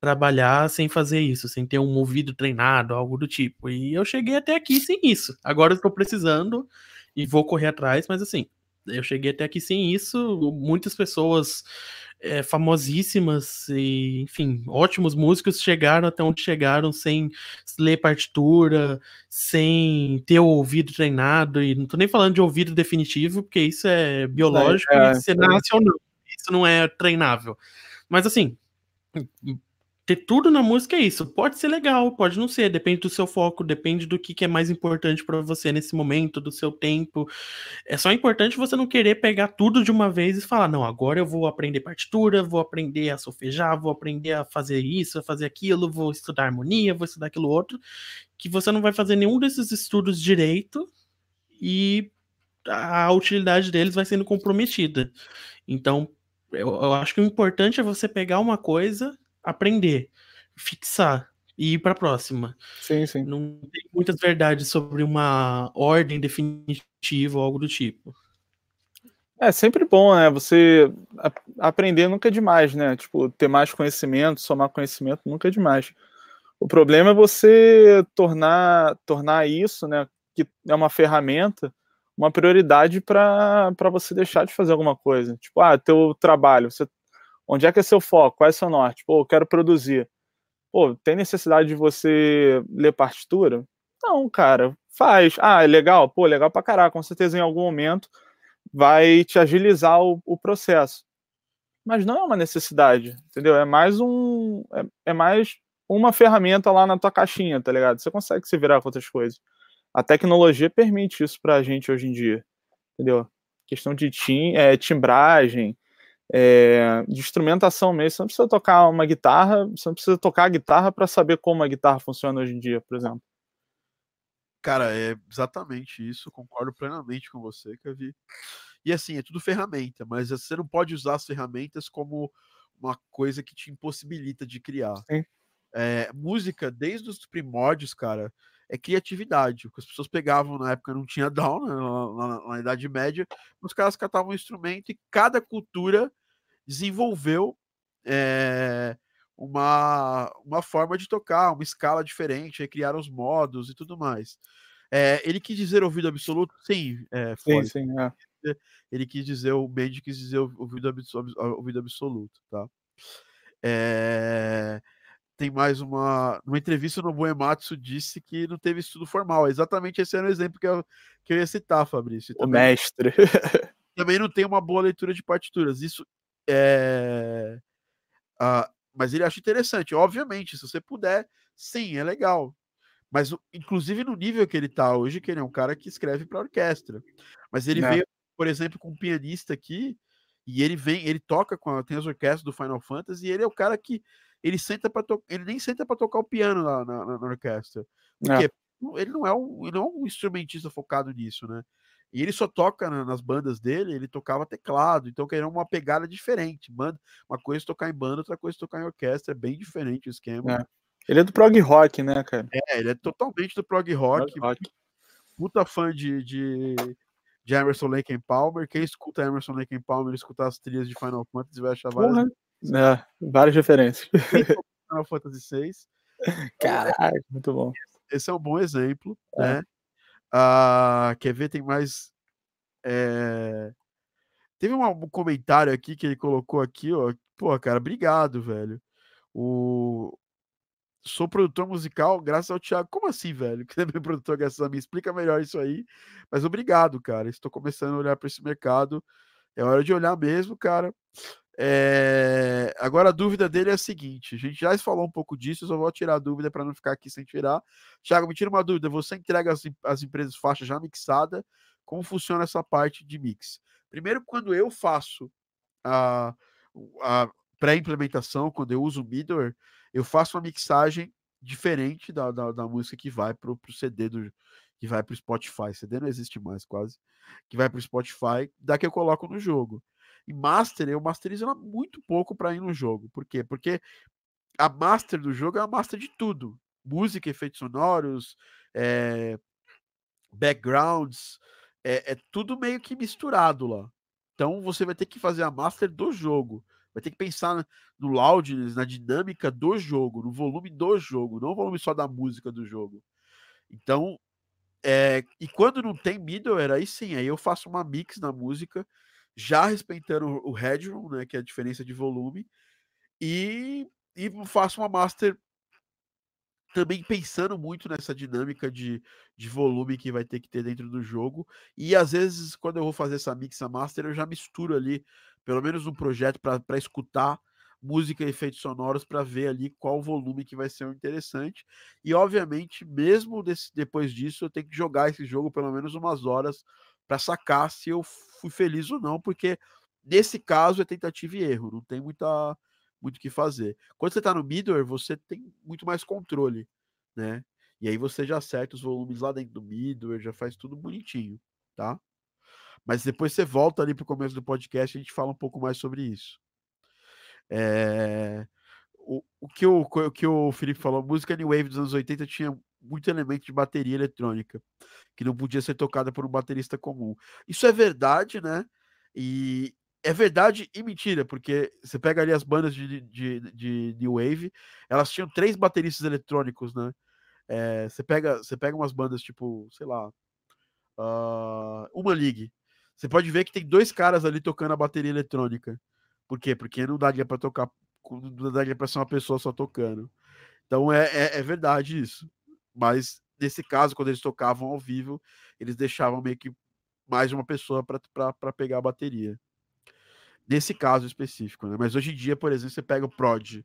trabalhar sem fazer isso, sem ter um ouvido treinado, algo do tipo. E eu cheguei até aqui sem isso. Agora estou precisando e vou correr atrás, mas assim, eu cheguei até aqui sem isso. Muitas pessoas é, famosíssimas e, enfim, ótimos músicos chegaram até onde chegaram sem ler partitura, sem ter o ouvido treinado. E não tô nem falando de ouvido definitivo, porque isso é biológico é, e você nasce ou não. Isso não é treinável. Mas assim, ter tudo na música é isso. Pode ser legal, pode não ser, depende do seu foco, depende do que, que é mais importante para você nesse momento, do seu tempo. É só importante você não querer pegar tudo de uma vez e falar: não, agora eu vou aprender partitura, vou aprender a solfejar, vou aprender a fazer isso, a fazer aquilo, vou estudar harmonia, vou estudar aquilo outro. Que você não vai fazer nenhum desses estudos direito e a utilidade deles vai sendo comprometida. Então, eu, eu acho que o importante é você pegar uma coisa aprender, fixar e ir para a próxima. Sim, sim. Não tem muitas verdades sobre uma ordem definitiva ou algo do tipo. É sempre bom, né? Você aprender nunca é demais, né? Tipo, ter mais conhecimento, somar conhecimento nunca é demais. O problema é você tornar, tornar isso, né? Que é uma ferramenta, uma prioridade para você deixar de fazer alguma coisa. Tipo, ah, teu trabalho, você Onde é que é seu foco? Qual é seu norte? Pô, eu quero produzir. Pô, tem necessidade de você ler partitura? Não, cara, faz. Ah, é legal? Pô, legal pra caraca. Com certeza em algum momento vai te agilizar o, o processo. Mas não é uma necessidade, entendeu? É mais um. É, é mais uma ferramenta lá na tua caixinha, tá ligado? Você consegue se virar com outras coisas. A tecnologia permite isso pra gente hoje em dia, entendeu? Questão de tim, é, timbragem, é, de instrumentação mesmo. Você não precisa tocar uma guitarra, você não precisa tocar a guitarra para saber como a guitarra funciona hoje em dia, por exemplo. Cara, é exatamente isso, concordo plenamente com você, Cavi. E assim, é tudo ferramenta, mas você não pode usar as ferramentas como uma coisa que te impossibilita de criar. É, música, desde os primórdios, cara, é criatividade. O que as pessoas pegavam na época não tinha down, na, na, na, Idade Média, os caras catavam um instrumento e cada cultura desenvolveu é, uma, uma forma de tocar, uma escala diferente, criaram os modos e tudo mais. É, ele quis dizer ouvido absoluto? Sim, é, foi. Sim, sim, é. Ele quis dizer, o Bendy quis dizer ouvido, absoluto, ouvido absoluto tá? É, tem mais uma. Numa entrevista no Boematsu disse que não teve estudo formal. Exatamente esse era o exemplo que eu, que eu ia citar, Fabrício. Também, o mestre. também não tem uma boa leitura de partituras. Isso é. Uh, mas ele acha interessante. Obviamente, se você puder, sim, é legal. Mas, inclusive, no nível que ele tá hoje, que ele é um cara que escreve para orquestra. Mas ele é. veio, por exemplo, com um pianista aqui, e ele vem, ele toca com a, tem as orquestras do Final Fantasy, e ele é o cara que ele senta para ele nem senta para tocar o piano lá na, na, na orquestra. Porque é. ele não é um, ele não é um instrumentista focado nisso, né? E ele só toca na, nas bandas dele, ele tocava teclado, então que era uma pegada diferente. Banda, uma coisa é tocar em banda, outra coisa é tocar em orquestra, é bem diferente o esquema. É. Ele é do prog rock, né, cara? É, ele é totalmente do prog rock. Prog rock. Puta fã de, de, de Emerson Lake Palmer. Quem escuta Emerson Lake Palmer escutar as trilhas de Final Fantasy vai achar várias. É, várias referências. Final Fantasy VI. Caraca, muito bom. Esse é um bom exemplo, é. né? Ah, quer ver? Tem mais. É... Teve um, um, comentário aqui que ele colocou aqui, ó. Pô, cara, obrigado, velho. O... Sou produtor musical graças ao Thiago. Como assim, velho? Que é meu produtor graças a mim? Explica melhor isso aí. Mas obrigado, cara. Estou começando a olhar para esse mercado. É hora de olhar mesmo, cara. É... Agora a dúvida dele é a seguinte: a gente já falou um pouco disso, eu só vou tirar a dúvida para não ficar aqui sem tirar. Thiago, me tira uma dúvida: você entrega as, as empresas faixa já mixada? Como funciona essa parte de mix? Primeiro, quando eu faço a, a pré-implementação, quando eu uso o middleware, eu faço uma mixagem diferente da, da, da música que vai para o CD do que vai para o Spotify. CD não existe mais quase, que vai para o Spotify, da que eu coloco no jogo. E master, eu masterizo muito pouco para ir no jogo. Por quê? Porque a master do jogo é a master de tudo: música, efeitos sonoros, é, backgrounds, é, é tudo meio que misturado lá. Então você vai ter que fazer a master do jogo. Vai ter que pensar no loudness, na dinâmica do jogo, no volume do jogo, não o volume só da música do jogo. Então, é, e quando não tem middleware, aí sim, aí eu faço uma mix na música, já respeitando o headroom, né, que é a diferença de volume, e, e faço uma master também pensando muito nessa dinâmica de, de volume que vai ter que ter dentro do jogo. E às vezes, quando eu vou fazer essa mix master, eu já misturo ali, pelo menos um projeto para escutar música e efeitos sonoros para ver ali qual volume que vai ser interessante. E obviamente, mesmo desse, depois disso, eu tenho que jogar esse jogo pelo menos umas horas para sacar se eu fui feliz ou não, porque nesse caso é tentativa e erro, não tem muita muito o que fazer. Quando você está no middleware, você tem muito mais controle, né? E aí você já acerta os volumes lá dentro do middleware, já faz tudo bonitinho, tá? Mas depois você volta ali para o começo do podcast e a gente fala um pouco mais sobre isso. É... O, o, que o, o que o Felipe falou, música New Wave dos anos 80 tinha muito elemento de bateria eletrônica, que não podia ser tocada por um baterista comum. Isso é verdade, né? E, é verdade e mentira, porque você pega ali as bandas de, de, de New Wave, elas tinham três bateristas eletrônicos, né? É, você, pega, você pega umas bandas tipo, sei lá, uh, uma League. Você pode ver que tem dois caras ali tocando a bateria eletrônica. Por quê? Porque não daria para tocar, não daria para ser uma pessoa só tocando. Então é, é, é verdade isso. Mas nesse caso, quando eles tocavam ao vivo, eles deixavam meio que mais uma pessoa para pegar a bateria nesse caso específico, né? Mas hoje em dia, por exemplo, você pega o Prod.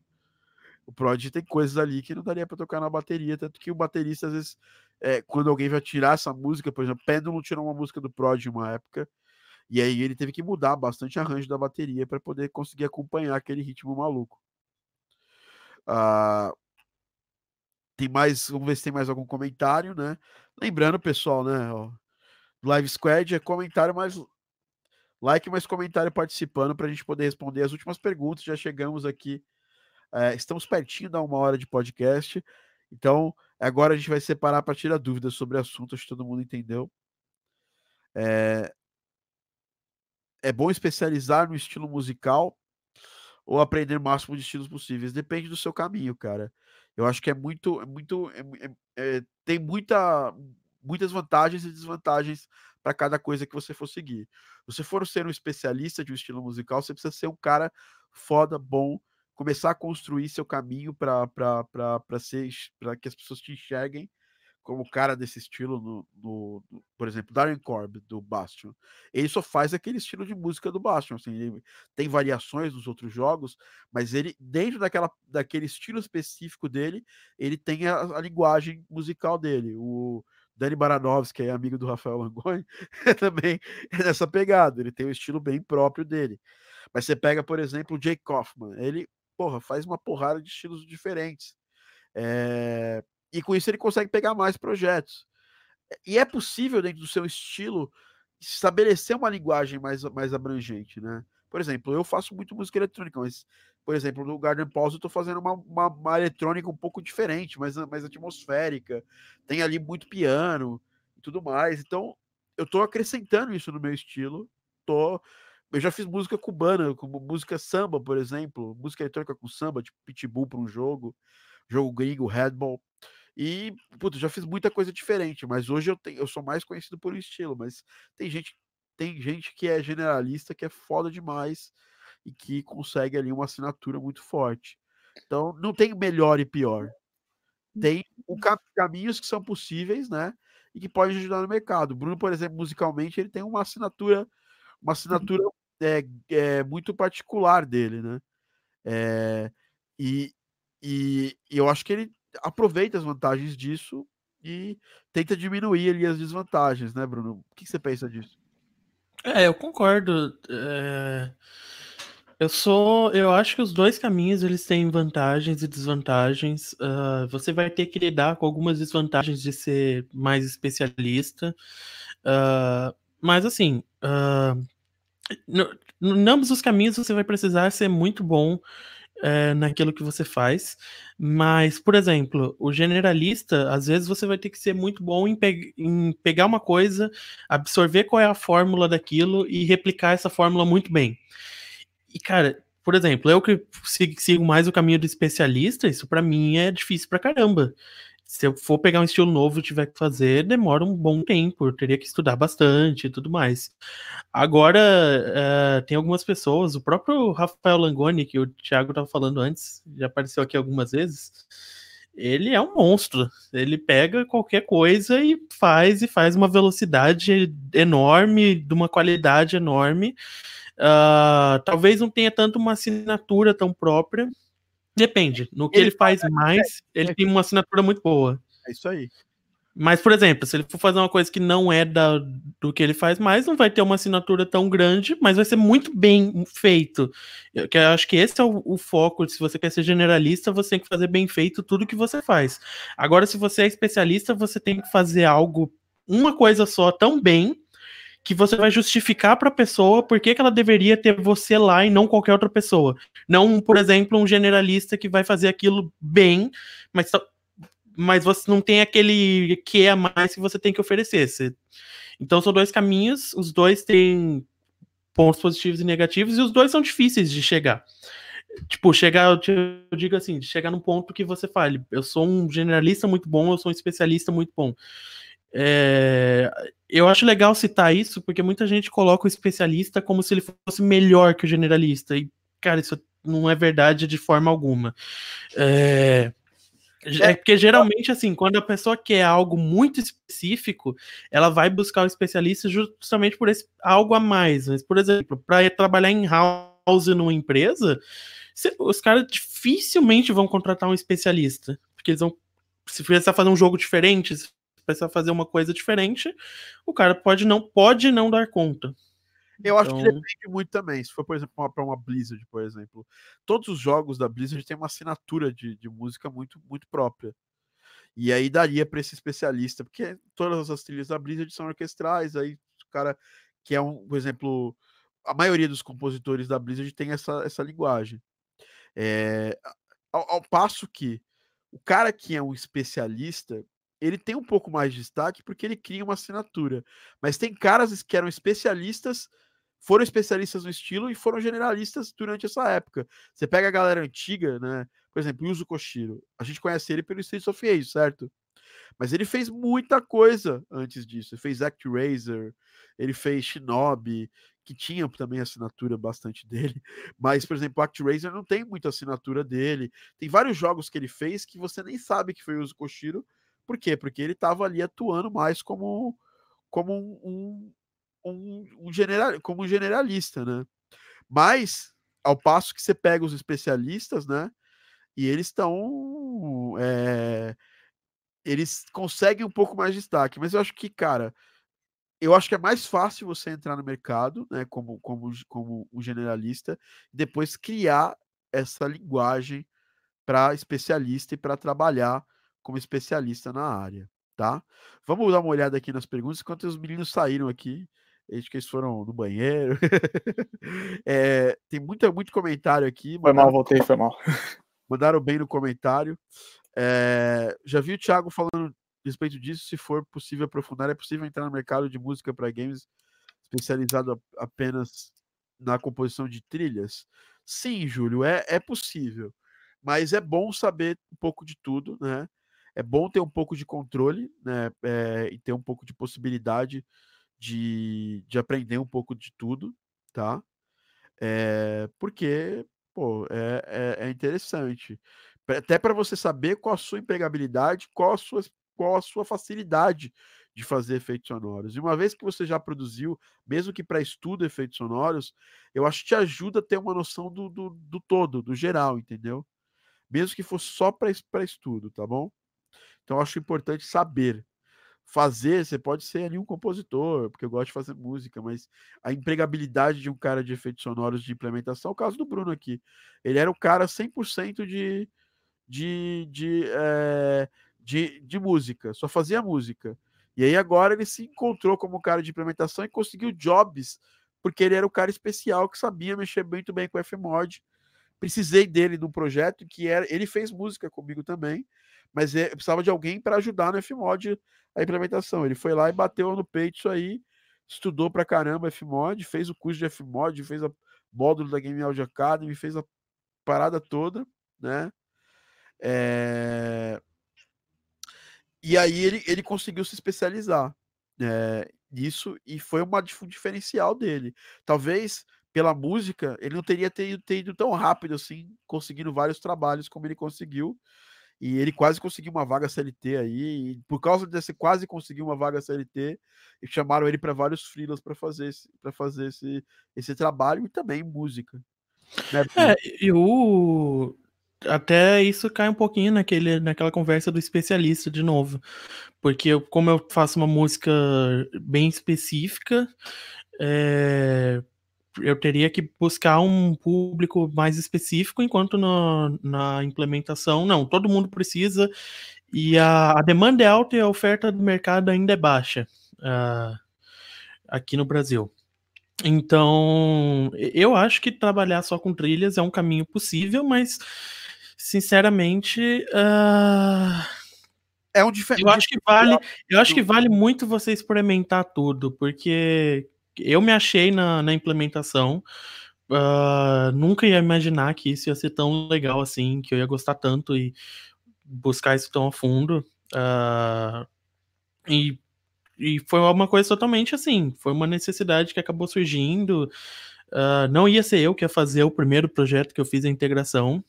O Prod tem coisas ali que não daria para tocar na bateria, tanto que o baterista, às vezes, é, quando alguém vai tirar essa música, por exemplo, Pendulum tirou uma música do Prod em uma época, e aí ele teve que mudar bastante arranjo da bateria para poder conseguir acompanhar aquele ritmo maluco. Ah, tem mais, vamos ver se tem mais algum comentário, né? Lembrando, pessoal, né? Live Squad é comentário mais like, mais comentário participando para a gente poder responder as últimas perguntas. Já chegamos aqui, é, estamos pertinho da uma hora de podcast. Então, agora a gente vai separar para tirar dúvidas sobre assuntos que todo mundo entendeu. É, é bom especializar no estilo musical ou aprender o máximo de estilos possíveis? Depende do seu caminho, cara. Eu acho que é muito, é muito, é, é, é tem muita, muitas vantagens e desvantagens para cada coisa que você for seguir. Se você for ser um especialista de um estilo musical, você precisa ser um cara foda, bom, começar a construir seu caminho para que as pessoas te enxerguem como cara desse estilo no, no, no, por exemplo, Darren Corb do Bastion. Ele só faz aquele estilo de música do Bastion, assim, tem variações nos outros jogos, mas ele dentro daquela daquele estilo específico dele, ele tem a, a linguagem musical dele. O Dani Baranovski, que é amigo do Rafael Langoni, também é nessa pegada. Ele tem um estilo bem próprio dele. Mas você pega, por exemplo, o Jake Kaufman. Ele, porra, faz uma porrada de estilos diferentes. É... E com isso ele consegue pegar mais projetos. E é possível, dentro do seu estilo, estabelecer uma linguagem mais, mais abrangente, né? Por exemplo, eu faço muito música eletrônica, mas por exemplo, no Garden Pause eu estou fazendo uma, uma, uma, eletrônica um pouco diferente, mais, mais atmosférica, tem ali muito piano e tudo mais. Então, eu estou acrescentando isso no meu estilo. Tô, eu já fiz música cubana, como música samba, por exemplo, música eletrônica com samba, tipo Pitbull para um jogo, jogo gringo, Redball. E, puta, já fiz muita coisa diferente, mas hoje eu, tenho, eu sou mais conhecido por um estilo, mas tem gente, tem gente que é generalista, que é foda demais, e que consegue ali uma assinatura muito forte. Então, não tem melhor e pior. Tem o uhum. caminhos que são possíveis, né? E que podem ajudar no mercado. O Bruno, por exemplo, musicalmente, ele tem uma assinatura, uma assinatura é, é muito particular dele, né? É, e, e, e eu acho que ele aproveita as vantagens disso e tenta diminuir ali as desvantagens, né, Bruno? O que você pensa disso? É, eu concordo. É... Eu sou, eu acho que os dois caminhos eles têm vantagens e desvantagens. Uh, você vai ter que lidar com algumas desvantagens de ser mais especialista, uh, mas assim, uh, em ambos os caminhos você vai precisar ser muito bom é, naquilo que você faz. Mas, por exemplo, o generalista, às vezes você vai ter que ser muito bom em, pe em, pegar uma coisa, absorver qual é a fórmula daquilo e replicar essa fórmula muito bem. E, cara, por exemplo, eu que sigo mais o caminho do especialista, isso para mim é difícil pra caramba se eu for pegar um estilo novo e tiver que fazer, demora um bom tempo, eu teria que estudar bastante e tudo mais. Agora, uh, tem algumas pessoas, o próprio Rafael Langoni, que o Thiago estava falando antes, já apareceu aqui algumas vezes, ele é um monstro. Ele pega qualquer coisa e faz, e faz uma velocidade enorme, de uma qualidade enorme. Uh, talvez não tenha tanto uma assinatura tão própria, Depende. No que ele, ele faz mais, ele tem uma assinatura muito boa. É isso aí. Mas, por exemplo, se ele for fazer uma coisa que não é da, do que ele faz mais, não vai ter uma assinatura tão grande, mas vai ser muito bem feito. Eu, que eu acho que esse é o, o, foco. Se você quer ser generalista, você tem que fazer bem feito tudo que você faz. Agora, se você é especialista, você tem que fazer algo, uma coisa só, tão bem, que você vai justificar para a pessoa por que, que ela deveria ter você lá e não qualquer outra pessoa. Não, por exemplo, um generalista que vai fazer aquilo bem, mas, mas você não tem aquele que a mais que você tem que oferecer. Você... Então são dois caminhos, os dois têm pontos positivos e negativos, e os dois são difíceis de chegar. Tipo, chegar, eu digo assim, chegar num ponto que você fale, eu sou um generalista muito bom, eu sou um especialista muito bom. É, eu acho legal citar isso, porque muita gente coloca o especialista como se ele fosse melhor que o generalista. E, cara, isso não é verdade de forma alguma. É, é porque geralmente, assim, quando a pessoa quer algo muito específico, ela vai buscar o especialista justamente por esse algo a mais. Mas, por exemplo, para trabalhar em house numa empresa, os caras dificilmente vão contratar um especialista. Porque eles vão. Se precisar fazer um jogo diferente, precisa fazer uma coisa diferente, o cara pode não pode não dar conta. Eu então... acho que então depende muito também. Se for, por exemplo, para uma Blizzard, por exemplo, todos os jogos da Blizzard têm uma assinatura de, de música muito, muito própria. E aí daria para esse especialista, porque todas as trilhas da Blizzard são orquestrais, aí o cara que é um, por exemplo, a maioria dos compositores da Blizzard tem essa, essa linguagem. É, ao, ao passo que o cara que é um especialista, ele tem um pouco mais de destaque porque ele cria uma assinatura. Mas tem caras que eram especialistas, foram especialistas no estilo e foram generalistas durante essa época. Você pega a galera antiga, né? Por exemplo, Yuzo Koshiro. A gente conhece ele pelo Streets of Rage, certo? Mas ele fez muita coisa antes disso. Ele fez ActRaiser, ele fez Shinobi, que tinha também assinatura bastante dele. Mas, por exemplo, ActRaiser não tem muita assinatura dele. Tem vários jogos que ele fez que você nem sabe que foi o Yuzo Koshiro, por quê? Porque ele estava ali atuando mais como, como um, um, um, general, como um generalista, né? Mas, ao passo que você pega os especialistas, né? E eles estão. É, eles conseguem um pouco mais de destaque. Mas eu acho que, cara, eu acho que é mais fácil você entrar no mercado, né, como, como, como um generalista, e depois criar essa linguagem para especialista e para trabalhar como especialista na área, tá? Vamos dar uma olhada aqui nas perguntas, enquanto os meninos saíram aqui. Acho que eles foram no banheiro. é, tem muita, muito comentário aqui. Foi mal, voltei, foi mal. Mandaram bem no comentário. É, já vi o Thiago falando a respeito disso. Se for possível aprofundar, é possível entrar no mercado de música para games especializado apenas na composição de trilhas? Sim, Júlio, é, é possível. Mas é bom saber um pouco de tudo, né? É bom ter um pouco de controle, né? É, e ter um pouco de possibilidade de, de aprender um pouco de tudo, tá? É, porque, pô, é, é, é interessante. Até para você saber qual a sua empregabilidade, qual a sua, qual a sua facilidade de fazer efeitos sonoros. E uma vez que você já produziu, mesmo que para estudo efeitos sonoros, eu acho que te ajuda a ter uma noção do, do, do todo, do geral, entendeu? Mesmo que fosse só para estudo, tá bom? Então, acho importante saber. Fazer, você pode ser ali um compositor, porque eu gosto de fazer música, mas a empregabilidade de um cara de efeitos sonoros de implementação, é o caso do Bruno aqui. Ele era o cara 100% de, de, de, é, de, de música, só fazia música. E aí agora ele se encontrou como cara de implementação e conseguiu jobs porque ele era o cara especial que sabia mexer muito bem com Fmod. Precisei dele num projeto que era. Ele fez música comigo também, mas é, precisava de alguém para ajudar no Fmod a implementação. Ele foi lá e bateu no peito isso aí, estudou pra caramba Fmod, fez o curso de Fmod, fez o módulo da Game Audio Academy, fez a parada toda, né? É... E aí ele, ele conseguiu se especializar é, nisso e foi uma, um diferencial dele. Talvez pela música ele não teria ter, ter ido tão rápido assim, conseguindo vários trabalhos como ele conseguiu. E ele quase conseguiu uma vaga CLT aí. E por causa desse quase conseguir uma vaga CLT, chamaram ele para vários freelas para fazer, para fazer esse, esse trabalho e também música. Né? É, e o, até isso cai um pouquinho naquele, naquela conversa do especialista de novo. Porque eu, como eu faço uma música bem específica, é, eu teria que buscar um público mais específico, enquanto no, na implementação, não, todo mundo precisa, e a, a demanda é alta e a oferta do mercado ainda é baixa uh, aqui no Brasil. Então, eu acho que trabalhar só com trilhas é um caminho possível, mas sinceramente, uh... é um diferente. Eu acho que vale, eu acho que vale muito você experimentar tudo, porque eu me achei na, na implementação. Uh, nunca ia imaginar que isso ia ser tão legal assim, que eu ia gostar tanto e buscar isso tão a fundo. Uh, e, e foi uma coisa totalmente assim, foi uma necessidade que acabou surgindo. Uh, não ia ser eu que ia fazer o primeiro projeto que eu fiz a integração,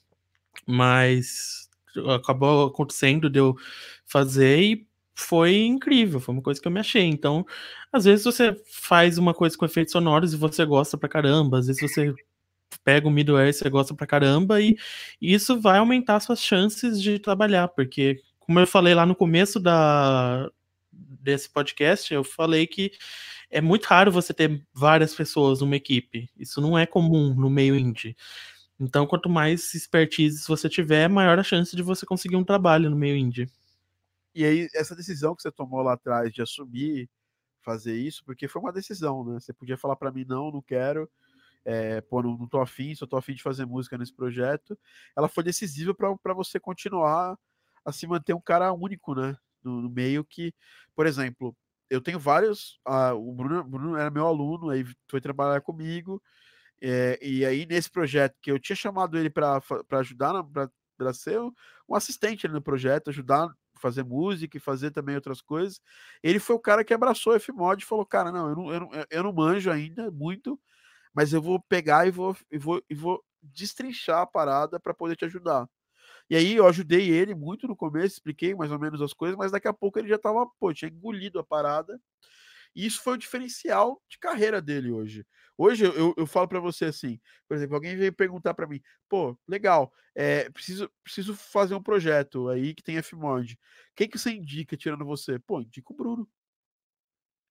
mas acabou acontecendo de eu fazer e foi incrível, foi uma coisa que eu me achei. Então, às vezes você faz uma coisa com efeitos sonoros e você gosta pra caramba, às vezes você pega o middleware e você gosta pra caramba, e isso vai aumentar suas chances de trabalhar, porque, como eu falei lá no começo da, desse podcast, eu falei que é muito raro você ter várias pessoas numa equipe. Isso não é comum no meio indie. Então, quanto mais expertise você tiver, maior a chance de você conseguir um trabalho no meio indie. E aí, essa decisão que você tomou lá atrás de assumir fazer isso, porque foi uma decisão, né? Você podia falar para mim, não, não quero, é, pô, não, não tô afim, só tô afim de fazer música nesse projeto. Ela foi decisiva para você continuar a se manter um cara único, né? No, no meio que, por exemplo, eu tenho vários. Ah, o Bruno, Bruno era meu aluno, aí foi trabalhar comigo. É, e aí, nesse projeto que eu tinha chamado ele para ajudar, para ser um assistente no projeto, ajudar fazer música e fazer também outras coisas. Ele foi o cara que abraçou o Fmod e falou: Cara, não, eu não, eu não, eu não manjo ainda muito, mas eu vou pegar e vou, e vou, e vou destrinchar a parada para poder te ajudar. E aí eu ajudei ele muito no começo, expliquei mais ou menos as coisas, mas daqui a pouco ele já tava, pô, tinha engolido a parada. E isso foi o diferencial de carreira dele hoje. Hoje eu, eu, falo para você assim, por exemplo, alguém veio perguntar para mim, pô, legal, é, preciso, preciso fazer um projeto aí que tem Fmod. Quem que você indica tirando você? Pô, indica o Bruno.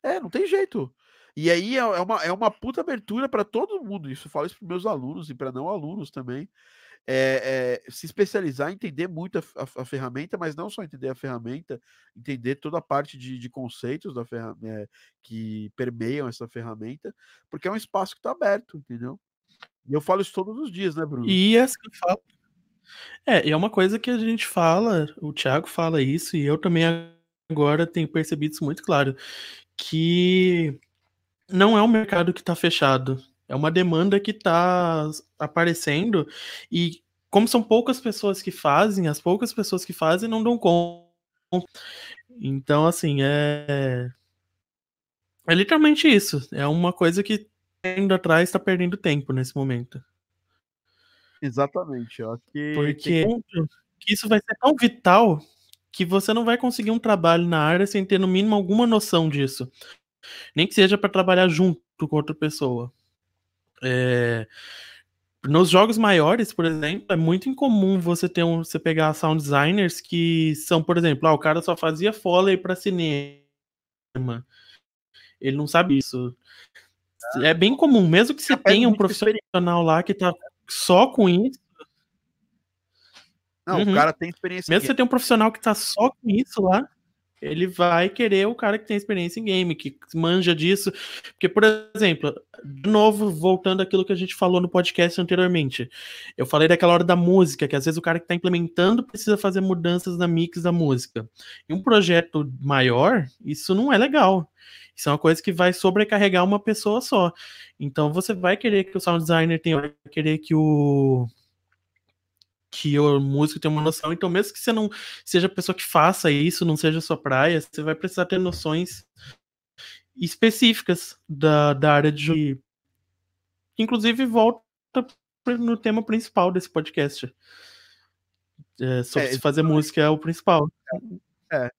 É, não tem jeito. E aí é, é uma, é uma puta abertura para todo mundo. Isso eu falo isso para meus alunos e para não alunos também é, é, se especializar, entender muito a, a, a, ferramenta, mas não só entender a ferramenta, entender toda a parte de, de conceitos da ferramenta, é, que permeiam essa ferramenta, porque é um espaço que está aberto, entendeu? E eu falo isso todos os dias, né, Bruno? E essa que fala. É, é uma coisa que a gente fala, o Thiago fala isso, e eu também agora tenho percebido isso muito claro, que não é um mercado que está fechado. É uma demanda que está aparecendo e como são poucas pessoas que fazem, as poucas pessoas que fazem não dão conta. Então, assim, é. É literalmente isso. É uma coisa que indo atrás está perdendo tempo nesse momento. Exatamente. Ó, que Porque tem... isso vai ser tão vital que você não vai conseguir um trabalho na área sem ter no mínimo alguma noção disso. Nem que seja para trabalhar junto com outra pessoa. É, nos jogos maiores, por exemplo, é muito incomum você ter um, você pegar sound designers que são, por exemplo, ah, o cara só fazia foley para cinema. Ele não sabe isso. É bem comum, mesmo que você tenha um profissional lá que tá só com isso. Não, uhum. o cara tem experiência. Mesmo que você tenha um profissional que tá só com isso lá, ele vai querer o cara que tem experiência em game, que manja disso. Porque, por exemplo, de novo, voltando àquilo que a gente falou no podcast anteriormente, eu falei daquela hora da música, que às vezes o cara que está implementando precisa fazer mudanças na mix da música. Em um projeto maior, isso não é legal. Isso é uma coisa que vai sobrecarregar uma pessoa só. Então você vai querer que o sound designer tenha, vai querer que o que o músico tenha uma noção. Então, mesmo que você não seja a pessoa que faça isso, não seja a sua praia, você vai precisar ter noções específicas da, da área de. Inclusive, volta no tema principal desse podcast. É, sobre é, se fazer música é o principal. É,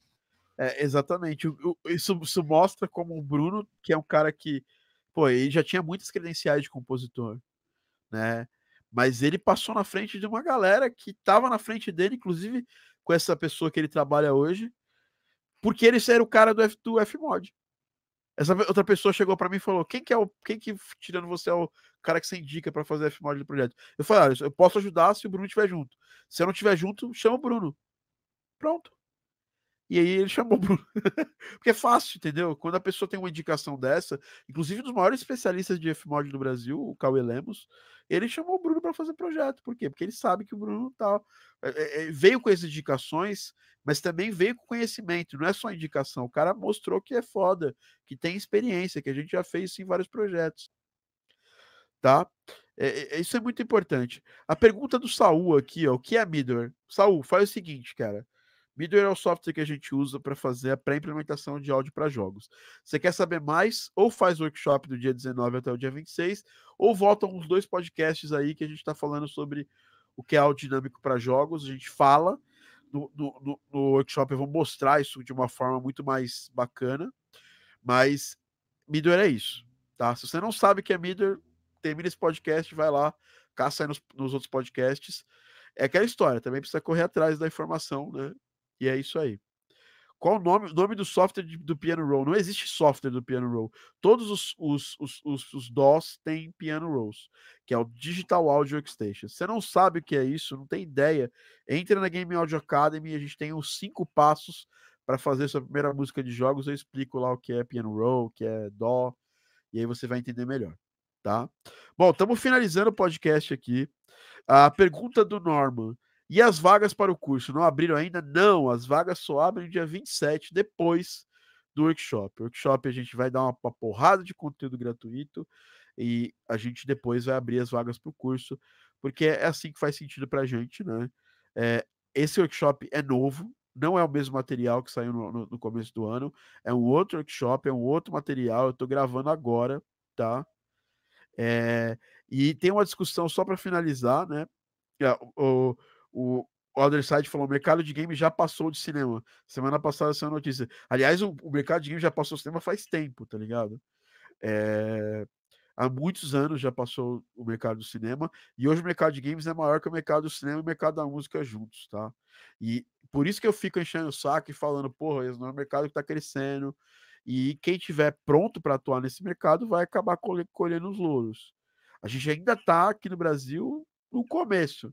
é exatamente. Isso, isso mostra como o Bruno, que é um cara que, pô, ele já tinha muitas credenciais de compositor, né? Mas ele passou na frente de uma galera que estava na frente dele, inclusive com essa pessoa que ele trabalha hoje, porque ele era o cara do, F, do Fmod. Essa outra pessoa chegou para mim e falou: quem que é o. Quem que, tirando você, é o cara que você indica para fazer Fmod do projeto? Eu falei: ah, eu posso ajudar se o Bruno estiver junto. Se eu não estiver junto, chama o Bruno. Pronto. E aí ele chamou o Bruno. Porque é fácil, entendeu? Quando a pessoa tem uma indicação dessa, inclusive dos maiores especialistas de Fmod do Brasil, o Cauê Lemos, ele chamou o Bruno para fazer projeto. Por quê? Porque ele sabe que o Bruno tá, é, é, veio com essas indicações, mas também veio com conhecimento. Não é só indicação. O cara mostrou que é foda, que tem experiência, que a gente já fez isso em vários projetos. Tá? É, isso é muito importante. A pergunta do Saul aqui, ó, o que é Midware? Saul, faz o seguinte, cara. Midware é o software que a gente usa para fazer a pré-implementação de áudio para jogos. Você quer saber mais? Ou faz o workshop do dia 19 até o dia 26, ou volta uns dois podcasts aí que a gente está falando sobre o que é áudio dinâmico para jogos. A gente fala no, no, no, workshop, eu vou mostrar isso de uma forma muito mais bacana. Mas Midware é isso, tá? Se você não sabe o que é Midware, termina esse podcast, vai lá, caça aí nos, nos outros podcasts. É aquela história, também precisa correr atrás da informação, né? E é isso aí. Qual o nome, nome do software de, do Piano Roll? Não existe software do Piano Roll. Todos os, os, os, os, os DOS têm Piano Rolls, que é o Digital Audio Workstation. Você não sabe o que é isso, não tem ideia. Entra na Game Audio Academy, a gente tem os cinco passos para fazer sua primeira música de jogos. Eu explico lá o que é Piano Roll, o que é Dó, e aí você vai entender melhor, tá? Bom, estamos finalizando o podcast aqui. A pergunta do Norman. E as vagas para o curso não abriram ainda? Não, as vagas só abrem dia 27, depois do workshop. O workshop a gente vai dar uma, porrada de conteúdo gratuito e a gente depois vai abrir as vagas para o curso, porque é assim que faz sentido para a gente, né? É, esse workshop é novo, não é o mesmo material que saiu no, no, no, começo do ano, é um outro workshop, é um outro material, eu estou gravando agora, tá? É, e tem uma discussão só para finalizar, né? O, o, o Other Side falou: o mercado de games já passou de cinema. Semana passada essa notícia. Aliás, o, o mercado de games já passou do cinema faz tempo, tá ligado? É, há muitos anos já passou o mercado do cinema e hoje o mercado de games é maior que o mercado do cinema e o mercado da música juntos, tá? E por isso que eu fico enchendo o saco e falando, porra, esse não é um mercado que está crescendo e quem tiver pronto para atuar nesse mercado vai acabar colhendo os louros. A gente ainda está aqui no Brasil no começo,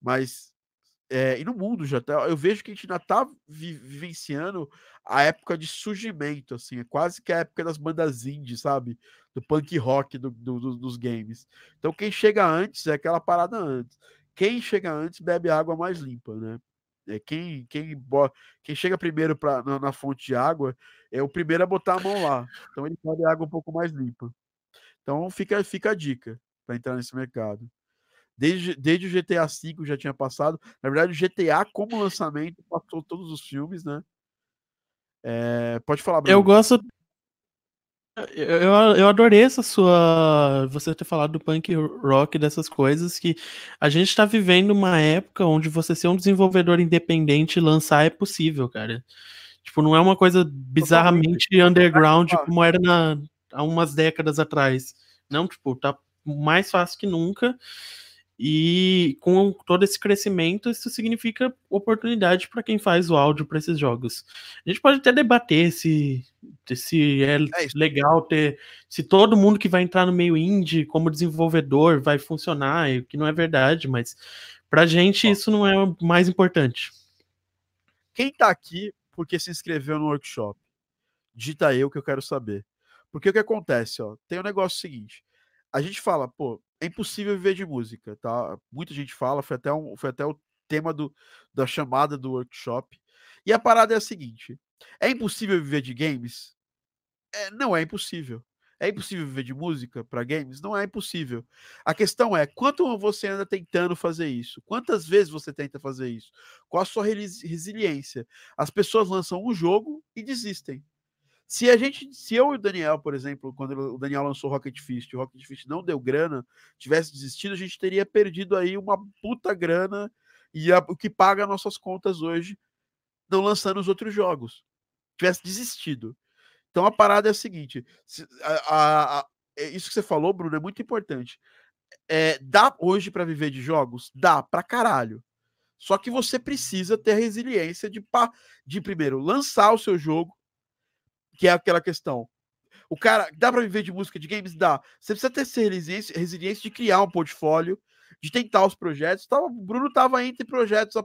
mas é, e no mundo já tá, eu vejo que a gente ainda tá vi, vivenciando a época de surgimento, assim, é quase que a época das bandas indie, sabe? Do punk rock do, do, do, dos games. Então quem chega antes é aquela parada antes. Quem chega antes bebe água mais limpa, né? É quem, quem, quem chega primeiro pra, na, na fonte de água é o primeiro a botar a mão lá. Então ele bebe água um pouco mais limpa. Então fica, fica a dica para entrar nesse mercado. Desde, desde o GTA V já tinha passado. Na verdade, o GTA, como lançamento, passou todos os filmes, né? É, pode falar, Bruno. Eu gosto. Eu, eu adorei essa sua. Você ter falado do punk rock, dessas coisas, que a gente tá vivendo uma época onde você ser um desenvolvedor independente e lançar é possível, cara. Tipo, não é uma coisa bizarramente underground como era na, há umas décadas atrás. Não, tipo, tá mais fácil que nunca. E com todo esse crescimento, isso significa oportunidade para quem faz o áudio para esses jogos. A gente pode até debater se, se é, é legal ter. Se todo mundo que vai entrar no meio indie como desenvolvedor vai funcionar, que não é verdade, mas para a gente Bom, isso não é o mais importante. Quem está aqui porque se inscreveu no workshop. Digita eu que eu quero saber. Porque o que acontece, ó, tem o um negócio seguinte. A gente fala, pô, é impossível viver de música, tá? Muita gente fala, foi até, um, foi até o tema do, da chamada do workshop. E a parada é a seguinte: é impossível viver de games? É, não é impossível. É impossível viver de música para games? Não é impossível. A questão é quanto você anda tentando fazer isso? Quantas vezes você tenta fazer isso? Qual a sua resiliência? As pessoas lançam um jogo e desistem. Se a gente, se eu e o Daniel, por exemplo, quando o Daniel lançou Rocket Fist, o Rocket Fist não deu grana, tivesse desistido, a gente teria perdido aí uma puta grana e a, o que paga nossas contas hoje, não lançando os outros jogos. Tivesse desistido. Então a parada é a seguinte: a, a, a, é isso que você falou, Bruno, é muito importante. É, dá hoje para viver de jogos? Dá pra caralho. Só que você precisa ter resiliência de, de primeiro lançar o seu jogo, que é aquela questão. O cara, dá para viver de música de games? Dá. Você precisa ter resiliência, resiliência de criar um portfólio, de tentar os projetos. Tava, o Bruno estava entre projetos há,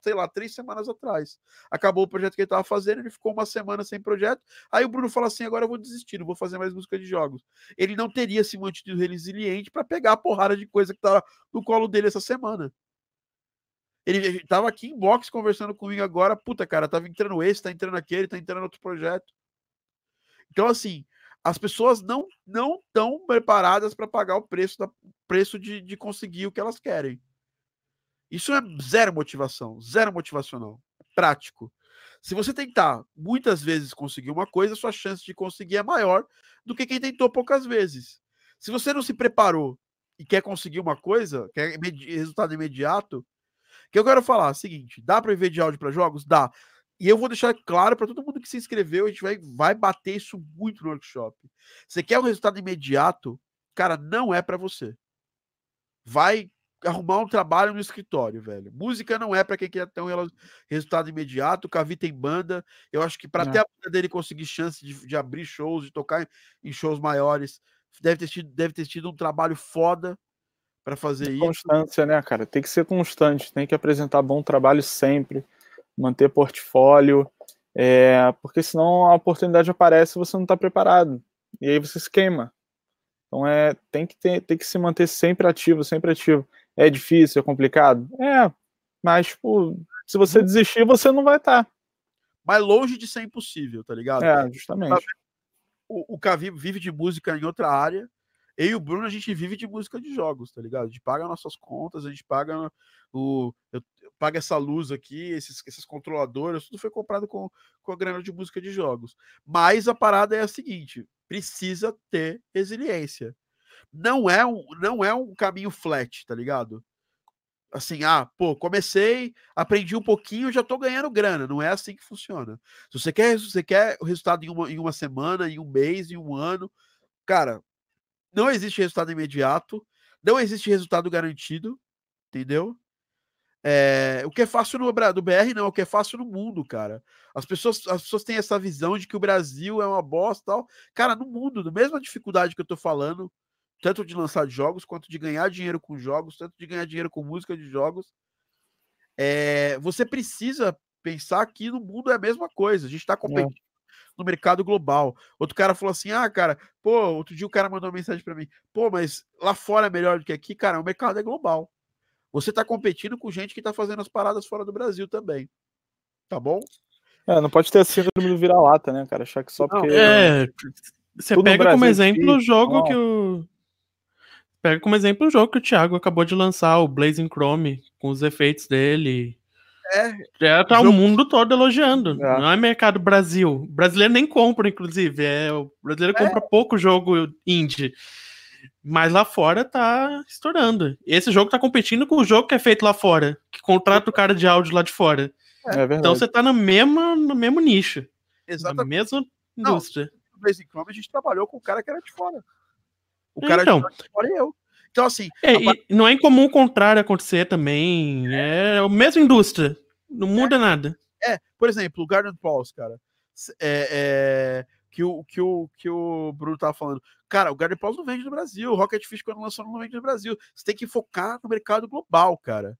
sei lá, três semanas atrás. Acabou o projeto que ele estava fazendo, ele ficou uma semana sem projeto. Aí o Bruno falou assim: agora eu vou desistir, não vou fazer mais música de jogos. Ele não teria se mantido resiliente para pegar a porrada de coisa que estava no colo dele essa semana. Ele estava aqui em box conversando comigo agora. Puta, cara, tava entrando esse, tá entrando aquele, tá entrando outro projeto. Então, assim, as pessoas não não estão preparadas para pagar o preço da preço de, de conseguir o que elas querem. Isso é zero motivação, zero motivacional, prático. Se você tentar muitas vezes conseguir uma coisa, sua chance de conseguir é maior do que quem tentou poucas vezes. Se você não se preparou e quer conseguir uma coisa, quer resultado imediato, que eu quero falar é o seguinte: dá para viver de áudio para jogos? Dá. E eu vou deixar claro para todo mundo que se inscreveu, a gente vai, vai bater isso muito no workshop. Você quer um resultado imediato? Cara, não é para você. Vai arrumar um trabalho no escritório, velho. Música não é para quem quer ter um resultado imediato. O Cavi tem banda. Eu acho que para até a banda dele conseguir chance de, de, abrir shows, de tocar em shows maiores, deve ter tido, deve ter tido um trabalho foda para fazer isso. Constância, né, cara? Tem que ser constante, tem que apresentar bom trabalho sempre manter portfólio, é, porque senão a oportunidade aparece e você não está preparado. E aí você se queima. Então é, tem que, ter, tem que se manter sempre ativo, sempre ativo. É difícil, é complicado? É, mas tipo, se você desistir, você não vai estar. Tá. Mas longe de ser impossível, tá ligado? É, justamente. O, o Cavi vive de música em outra área. Eu e o Bruno, a gente vive de música de jogos, tá ligado? A gente paga nossas contas, a gente paga o. Eu, pago essa luz aqui, esses, esses controladores, tudo foi comprado com, com a grana de música de jogos. Mas a parada é a seguinte: precisa ter resiliência. Não é um, não é um caminho flat, tá ligado? Assim, ah, pô, comecei, aprendi um pouquinho, já tô ganhando grana. Não é assim que funciona. Se você quer, se você quer o resultado em uma, em uma semana, em um mês, em um ano, cara, não existe resultado imediato, não existe resultado garantido, entendeu? É, o que é fácil no, do BR não, o que é fácil no mundo, cara. As pessoas, as pessoas têm essa visão de que o Brasil é uma bosta tal. Cara, no mundo, da mesma dificuldade que eu tô falando, tanto de lançar jogos, quanto de ganhar dinheiro com jogos, tanto de ganhar dinheiro com música de jogos, é, você precisa pensar que no mundo é a mesma coisa. A gente está competindo no mercado global. Outro cara falou assim: ah, cara, pô, outro dia o cara mandou uma mensagem para mim: pô, mas lá fora é melhor do que aqui. Cara, o mercado é global. Você está competindo com gente que está fazendo as paradas fora do Brasil também. Tá bom? É, não pode ter a síndrome do vira-lata, né, cara? Achar que só porque. É, você pega como exemplo o jogo que o. Pega como exemplo o jogo que o Thiago acabou de lançar, o Blazing Chrome, com os efeitos dele. É. Já tá jogo... o mundo todo elogiando. É. Não é mercado Brasil. O brasileiro nem compra, inclusive. É, o brasileiro é. compra pouco jogo indie. Mas lá fora tá estourando. Esse jogo tá competindo com o jogo que é feito lá fora, que contrata o cara de áudio lá de fora. É, é então você tá no mesmo, no mesmo nicho. Exatamente. Na mesma indústria. No Blazing Chrome a gente trabalhou com o cara que era de fora. O cara então, de fora e eu. Então, assim. É, a... não é incomum o contrário acontecer também. É, é a mesma indústria. Não muda é, nada. É, por exemplo, o Garden Pulse, cara. É, é, que, o, que, o, que o Bruno tava falando. Cara, o Garden Pulse não vende no Brasil. O Rocket Fish, quando lançou, não vende no Brasil. Você tem que focar no mercado global, cara.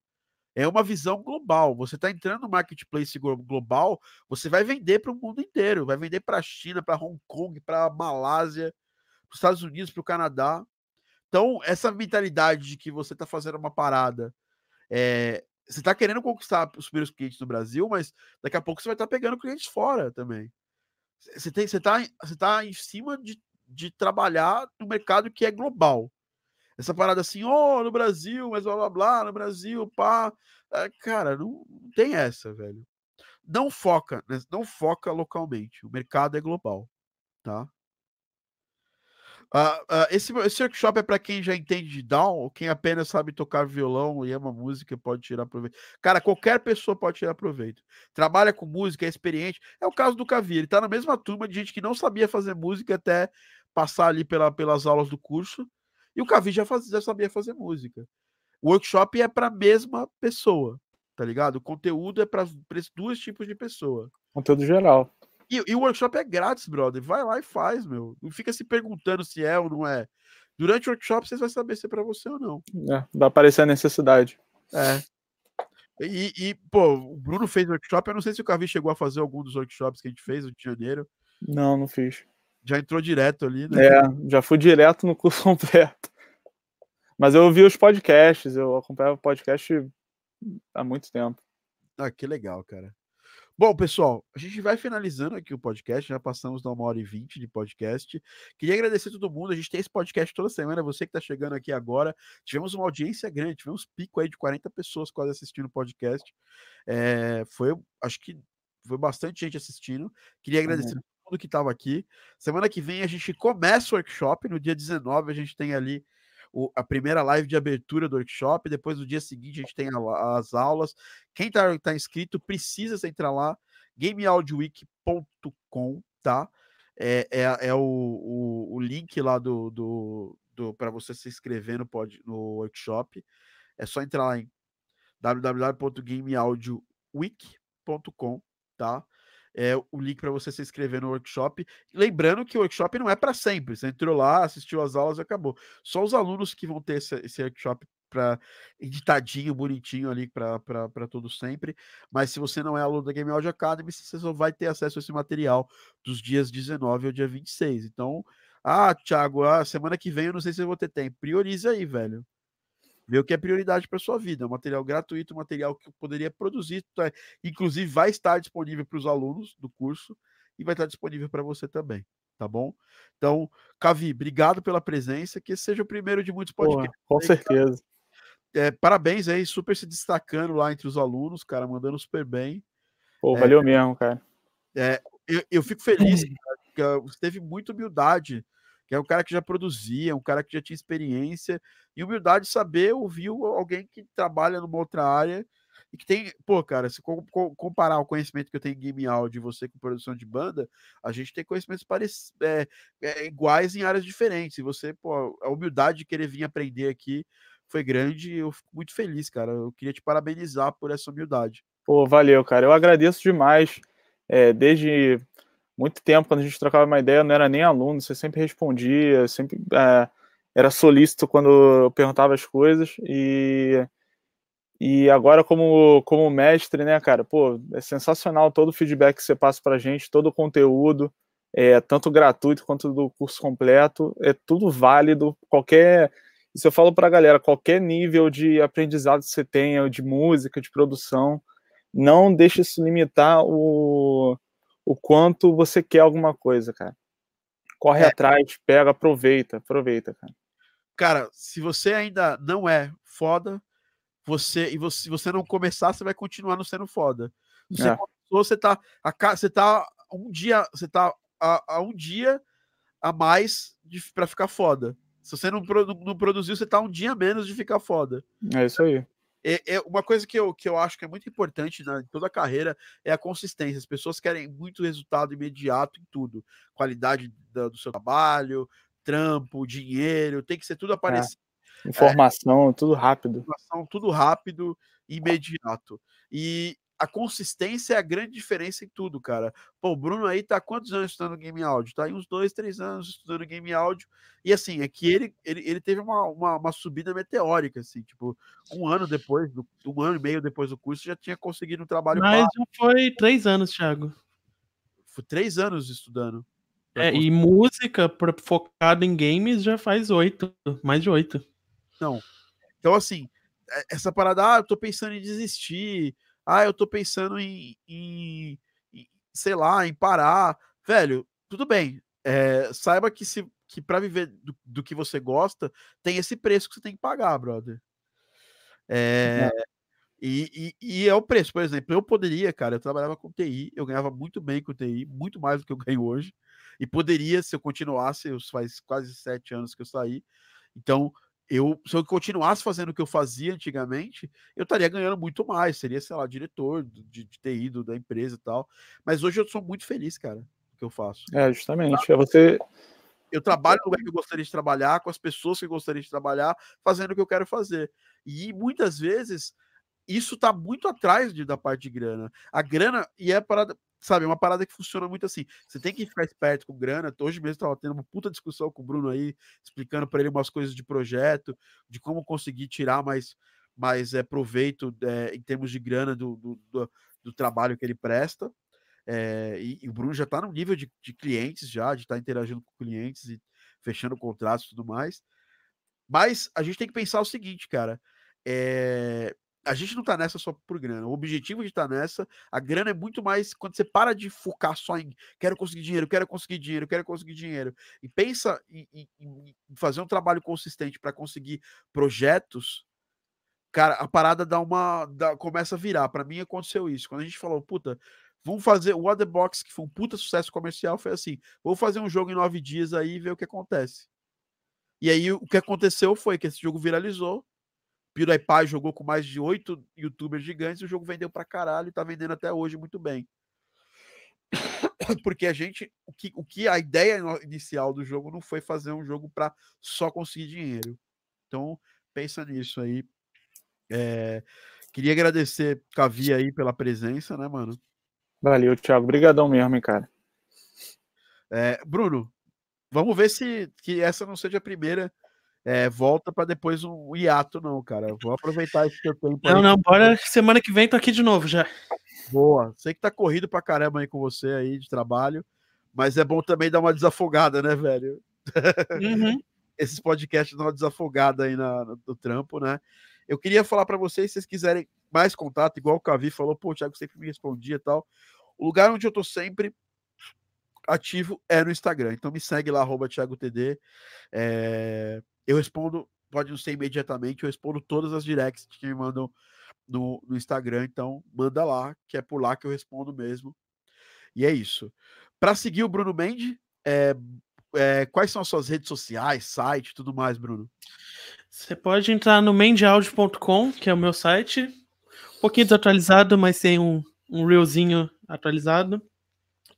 é uma visão global. Você está entrando no marketplace global, você vai vender para o mundo inteiro, vai vender para a China, para Hong Kong, para Malásia, para os Estados Unidos, para o Canadá. Então, essa mentalidade de que você está fazendo uma parada, é, você está querendo conquistar os primeiros clientes no Brasil, mas daqui a pouco você vai estar tá pegando clientes fora também. Você está você tá em cima de, de trabalhar no mercado que é global. Essa parada assim, oh, no Brasil, mas blá blá blá, no Brasil, pá. É, cara, não, não tem essa, velho. Não foca, né? não foca localmente. O mercado é global, tá? Uh, uh, esse, esse workshop é para quem já entende de down ou quem apenas sabe tocar violão e ama música pode tirar proveito. Cara, qualquer pessoa pode tirar proveito. Trabalha com música, é experiente. É o caso do Cavi, ele tá na mesma turma de gente que não sabia fazer música até passar ali pela, pelas aulas do curso. E o Cavi já, faz, já sabia fazer música. O workshop é para a mesma pessoa, tá ligado? O conteúdo é para dois tipos de pessoa. Conteúdo geral. E, e, o workshop é grátis, brother. Vai lá e faz, meu. Não fica se perguntando se é ou não é. Durante o workshop, você vai saber se é para você ou não. É, vai aparecer a necessidade. É. E, e, pô, o Bruno fez workshop. Eu não sei se o Cavi chegou a fazer algum dos workshops que a gente fez no de janeiro. Não, não fiz. Já entrou direto ali, né? É, já fui direto no curso completo. Mas eu ouvi os podcasts, eu acompanhava o podcast há muito tempo. Ah, que legal, cara. Bom, pessoal, a gente vai finalizando aqui o podcast, já passamos da uma hora e vinte de podcast. Queria agradecer a todo mundo, a gente tem esse podcast toda semana, você que está chegando aqui agora. Tivemos uma audiência grande, tivemos pico aí de 40 pessoas quase assistindo o podcast. É, foi, acho que foi bastante gente assistindo. Queria agradecer uhum. a todo mundo que estava aqui. Semana que vem a gente começa o workshop, no dia 19 a gente tem ali o, a primeira live de abertura do workshop, depois no dia seguinte a gente tem a, as aulas. Quem está tá inscrito precisa entrar lá, gameaudioweek.com, tá? É, é, é o, o, o, link lá do, do, do para você se inscrever no, pod, no workshop. É só entrar lá em www.gameaudioweek.com, tá? É, o link para você se inscrever no workshop. Lembrando que o workshop não é para sempre. Você entrou lá, assistiu as aulas e acabou. Só os alunos que vão ter esse, esse workshop para editadinho, bonitinho ali para todos sempre. Mas se você não é aluno da Game Audio Academy, você só vai ter acesso a esse material dos dias 19 ao dia 26. Então, ah, Thiago, a semana que vem eu não sei se eu vou ter tempo. Prioriza aí, velho ver o que é prioridade para sua vida. É um material gratuito, material que eu poderia produzir, tá? inclusive vai estar disponível para os alunos do curso e vai estar disponível para você também, tá bom? Então, Cavi, obrigado pela presença, que seja o primeiro de muitos podcasts. com certeza. É, parabéns aí, super se destacando lá entre os alunos, cara, mandando super bem. Pô, é, valeu mesmo, cara. É, eu, eu fico feliz, cara, você teve muita humildade que é um cara que já produzia, um cara que já tinha experiência e humildade de saber ouvir alguém que trabalha numa outra área e que tem, pô, cara, se comparar o conhecimento que eu tenho em game audio e você com produção de banda, a gente tem conhecimentos parecidos, é, é, iguais em áreas diferentes. E você, pô, a humildade de querer vir aprender aqui foi grande e eu fico muito feliz, cara. Eu queria te parabenizar por essa humildade. Pô, valeu, cara. Eu agradeço demais. É, desde muito tempo, quando a gente trocava uma ideia, não era nem aluno, você sempre respondia, sempre é, era solícito quando eu perguntava as coisas e e agora como como mestre, né, cara, pô, é sensacional todo o feedback que você passa pra gente, todo o conteúdo, é tanto gratuito quanto do curso completo, é tudo válido, qualquer isso eu falo pra galera, qualquer nível de aprendizado que você tenha, de música, de produção, não deixe se limitar o o quanto você quer alguma coisa, cara. Corre é. atrás, pega, aproveita, aproveita, cara. Cara, se você ainda não é foda, você e você, se você não começar, você vai continuar não sendo foda. Você é. começou, você tá a, você tá um dia, você tá a, a um dia a mais para ficar foda. Se você não, não produziu, você tá um dia menos de ficar foda. É isso aí. É, é, uma coisa que eu, que eu acho que é muito importante na toda a carreira é a consistência. As pessoas querem muito resultado imediato em tudo. Qualidade da, do seu trabalho, trampo, dinheiro, tem que ser tudo aparecido. É, informação, é, tudo rápido. Informação, tudo rápido, imediato. E a consistência é a grande diferença em tudo, cara. Pô, o Bruno aí tá quantos anos estudando game áudio? Tá aí uns dois, três anos estudando game áudio. E assim, é que ele, ele, ele teve uma, uma, uma subida meteórica, assim, tipo, um ano depois, do, um ano e meio depois do curso, já tinha conseguido um trabalho. Mas já foi três anos, Thiago. Foi três anos estudando. É, e música focada em games já faz oito, mais de oito. Não. Então, assim, é, essa parada, ah, eu tô pensando em desistir ah, eu tô pensando em, em, em sei lá, em parar. Velho, tudo bem. É, saiba que se que para viver do, do, que você gosta, tem esse preço que você tem que pagar, brother. É, é. E, e, e, é o preço, por exemplo, eu poderia, cara, eu trabalhava com TI, eu ganhava muito bem com TI, muito mais do que eu ganho hoje, e poderia, se eu continuasse, faz quase sete anos que eu saí, então eu, se eu continuasse fazendo o que eu fazia antigamente, eu estaria ganhando muito mais, seria, sei lá, diretor de, de TI da empresa e tal. Mas hoje eu sou muito feliz, cara, do que eu faço. É, justamente. É você. Eu trabalho no lugar que eu gostaria de trabalhar, com as pessoas que eu gostaria de trabalhar, fazendo o que eu quero fazer. E muitas vezes isso está muito atrás de, da parte de grana. A grana, e é parada, sabe, é uma parada que funciona muito assim. Você tem que ficar esperto com grana. Hoje mesmo estava tendo uma puta discussão com o Bruno aí, explicando para ele umas coisas de projeto, de como conseguir tirar mais, mais é, proveito é, em termos de grana do, do, do, do trabalho que ele presta. É, e, e, o Bruno já está no nível de, de, clientes, já, de estar tá interagindo com clientes e fechando contratos e tudo mais. Mas a gente tem que pensar o seguinte, cara. É, a gente não tá nessa só por grana. O objetivo de estar tá nessa, a grana é muito mais quando você para de focar só em quero conseguir dinheiro, quero conseguir dinheiro, quero conseguir dinheiro e pensa em, em, em fazer um trabalho consistente para conseguir projetos. Cara, a parada dá uma. Dá, começa a virar. Para mim aconteceu isso. Quando a gente falou, puta, vamos fazer o Other Box, que foi um puta sucesso comercial, foi assim: vamos fazer um jogo em nove dias aí e ver o que acontece. E aí o que aconteceu foi que esse jogo viralizou PewDiePie jogou com mais de oito youtubers gigantes o jogo vendeu pra caralho e tá vendendo até hoje muito bem. Porque a gente, o que, o que a ideia inicial do jogo não foi fazer um jogo para só conseguir dinheiro. Então, pensa nisso aí. É, queria agradecer Cavi aí pela presença, né, mano? Valeu, Thiago. Obrigadão mesmo, hein, cara. É, Bruno, vamos ver se que essa não seja a primeira é, volta para depois um hiato, não, cara. Vou aproveitar esse teu tempo. Não, aí. não, bora. Semana que vem tô aqui de novo já. Boa. Sei que tá corrido pra caramba aí com você aí de trabalho, mas é bom também dar uma desafogada, né, velho? Uhum. Esses podcasts dão uma desafogada aí na, no, no trampo, né? Eu queria falar para vocês, se vocês quiserem mais contato, igual o Cavi falou, pô, o Thiago sempre me respondia e tal. O lugar onde eu tô sempre ativo é no Instagram. Então me segue lá, arroba ThiagoTD. É... Eu respondo, pode não ser imediatamente, eu respondo todas as directs que me mandam no, no Instagram, então manda lá, que é por lá que eu respondo mesmo. E é isso. Para seguir o Bruno Mendes, é, é, quais são as suas redes sociais, site tudo mais, Bruno? Você pode entrar no mendeaudio.com, que é o meu site. Um pouquinho desatualizado, mas tem um, um reelzinho atualizado.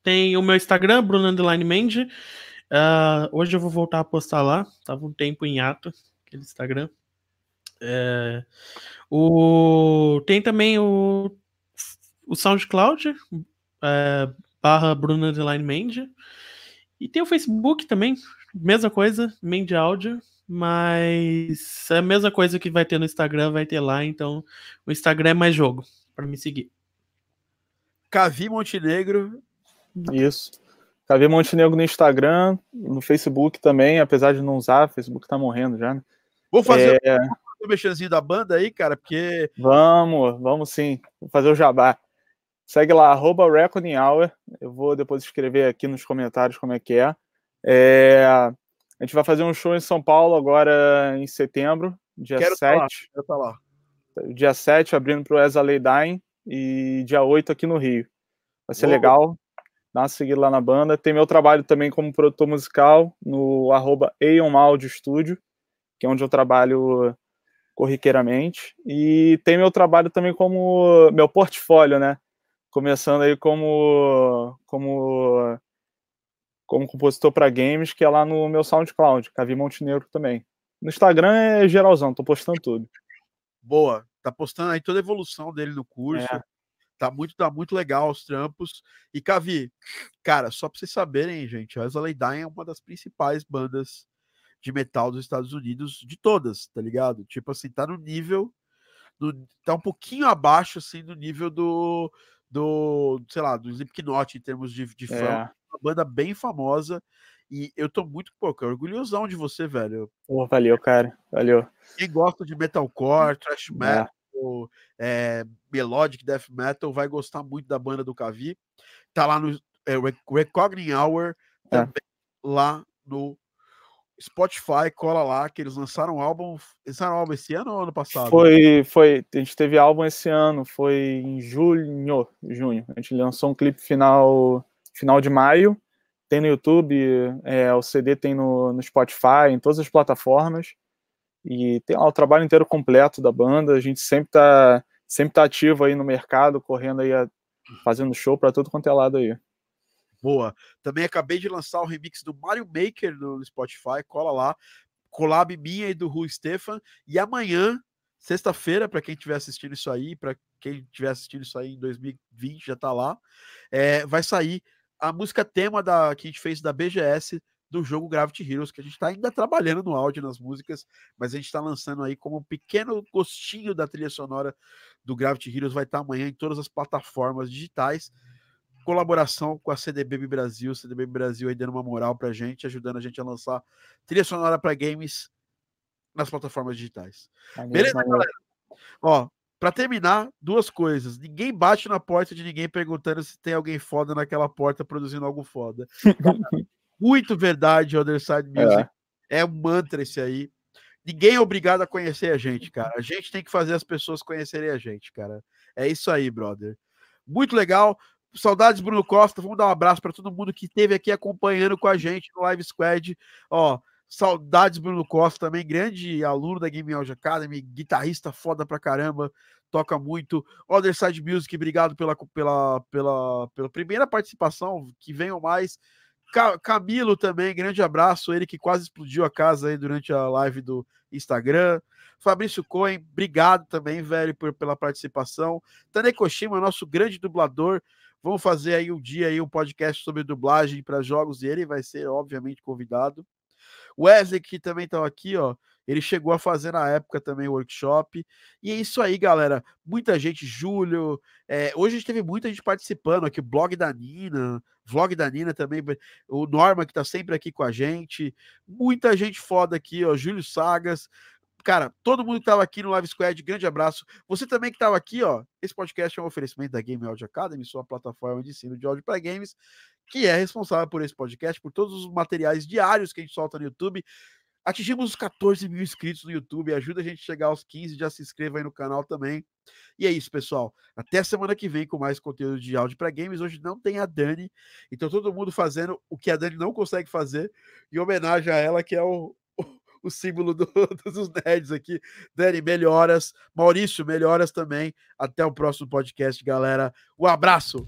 Tem o meu Instagram, Bruno Underline Mende. Uh, hoje eu vou voltar a postar lá. Tava um tempo em ato, aquele Instagram. É, o, tem também o, o SoundCloud, é, barra Bruno Underline Mende. E tem o Facebook também, mesma coisa, Mende Áudio, mas é a mesma coisa que vai ter no Instagram, vai ter lá, então o Instagram é mais jogo para me seguir. Cavi Montenegro. Isso. Cavi Montenegro no Instagram, no Facebook também, apesar de não usar, o Facebook tá morrendo já, né? Vou fazer é... mexanzinho da banda aí, cara, porque. Vamos, vamos sim. Vou fazer o jabá. Segue lá, arroba Reckoning Hour. Eu vou depois escrever aqui nos comentários como é que é. é. A gente vai fazer um show em São Paulo agora em setembro, dia Quero 7. Tá Quero tá lá. Dia 7, abrindo para o Esa Dying, e dia 8 aqui no Rio. Vai ser Boa. legal dá uma seguida lá na banda. Tem meu trabalho também como produtor musical no arroba Studio, que é onde eu trabalho corriqueiramente. E tem meu trabalho também como meu portfólio, né? Começando aí como, como, como compositor para games, que é lá no meu SoundCloud, Cavi Montenegro também. No Instagram é geralzão, tô postando tudo. Boa, tá postando aí toda a evolução dele no curso. É Tá muito, tá muito legal os trampos. E Cavi, cara, só pra vocês saberem, gente, a Wesley Dyne é uma das principais bandas de metal dos Estados Unidos, de todas, tá ligado? Tipo assim, tá no nível. Do, tá um pouquinho abaixo, assim, do nível do. Do, sei lá, do Slipknot em termos de, de fã. É. Uma banda bem famosa. E eu tô muito, pô, orgulhosão de você, velho. Oh, valeu, cara. Valeu. Quem gosta de metalcore, thrash é. metal, é. É, melodic death metal, vai gostar muito da banda do Cavi. Tá lá no é, Recogning Hour, é. também lá no Spotify, cola lá, que eles lançaram um álbum. Lançaram um álbum esse ano ou ano passado? Foi, foi. A gente teve álbum esse ano, foi em julho, junho. A gente lançou um clipe final, final de maio. Tem no YouTube, é, o CD tem no, no Spotify, em todas as plataformas. E tem lá o trabalho inteiro completo da banda. A gente sempre tá, sempre tá ativo aí no mercado, correndo aí, a, fazendo show para todo quanto é lado aí. Boa. Também acabei de lançar o remix do Mario Maker no Spotify, cola lá. Collab minha e do Ru Stefan. E amanhã, sexta-feira, para quem estiver assistindo isso aí, para quem estiver assistindo isso aí em 2020, já tá lá. É, vai sair a música tema da, que a gente fez da BGS do jogo Gravity Heroes, que a gente está ainda trabalhando no áudio, nas músicas, mas a gente está lançando aí como um pequeno gostinho da trilha sonora do Gravity Heroes. Vai estar tá amanhã em todas as plataformas digitais colaboração com a CDB Brasil, CDB Brasil aí dando uma moral pra gente, ajudando a gente a lançar trilha sonora para games nas plataformas digitais. Beleza, galera? Ó, para terminar, duas coisas. Ninguém bate na porta de ninguém perguntando se tem alguém foda naquela porta produzindo algo foda. Muito verdade, Otherside Music. É. é um mantra esse aí. Ninguém é obrigado a conhecer a gente, cara. A gente tem que fazer as pessoas conhecerem a gente, cara. É isso aí, brother. Muito legal. Saudades, Bruno Costa. Vamos dar um abraço para todo mundo que esteve aqui acompanhando com a gente no Live Squad. Ó, saudades, Bruno Costa, também grande aluno da Game Audio Academy, guitarrista foda pra caramba, toca muito. Other Side Music, obrigado pela, pela, pela, pela primeira participação. Que venham mais. Camilo também, grande abraço. Ele que quase explodiu a casa aí durante a live do Instagram. Fabrício Cohen, obrigado também, velho, por, pela participação. Tanekoshima, nosso grande dublador. Vamos fazer aí um dia aí um podcast sobre dublagem para jogos e ele vai ser obviamente convidado. Wesley que também está aqui, ó, ele chegou a fazer na época também workshop. E é isso aí, galera. Muita gente, Júlio. É, hoje a gente teve muita gente participando aqui, blog da Nina, vlog da Nina também, o Norma que está sempre aqui com a gente. Muita gente foda aqui, ó, Júlio Sagas cara, todo mundo que estava aqui no Live Squad, grande abraço. Você também que estava aqui, ó. Esse podcast é um oferecimento da Game Audio Academy, sua plataforma de ensino de áudio para games, que é responsável por esse podcast, por todos os materiais diários que a gente solta no YouTube. Atingimos os 14 mil inscritos no YouTube, ajuda a gente a chegar aos 15, já se inscreva aí no canal também. E é isso, pessoal. Até semana que vem com mais conteúdo de áudio para games. Hoje não tem a Dani, então todo mundo fazendo o que a Dani não consegue fazer, em homenagem a ela, que é o, o símbolo do, dos nerds aqui. Dani, melhoras. Maurício, melhoras também. Até o próximo podcast, galera. Um abraço.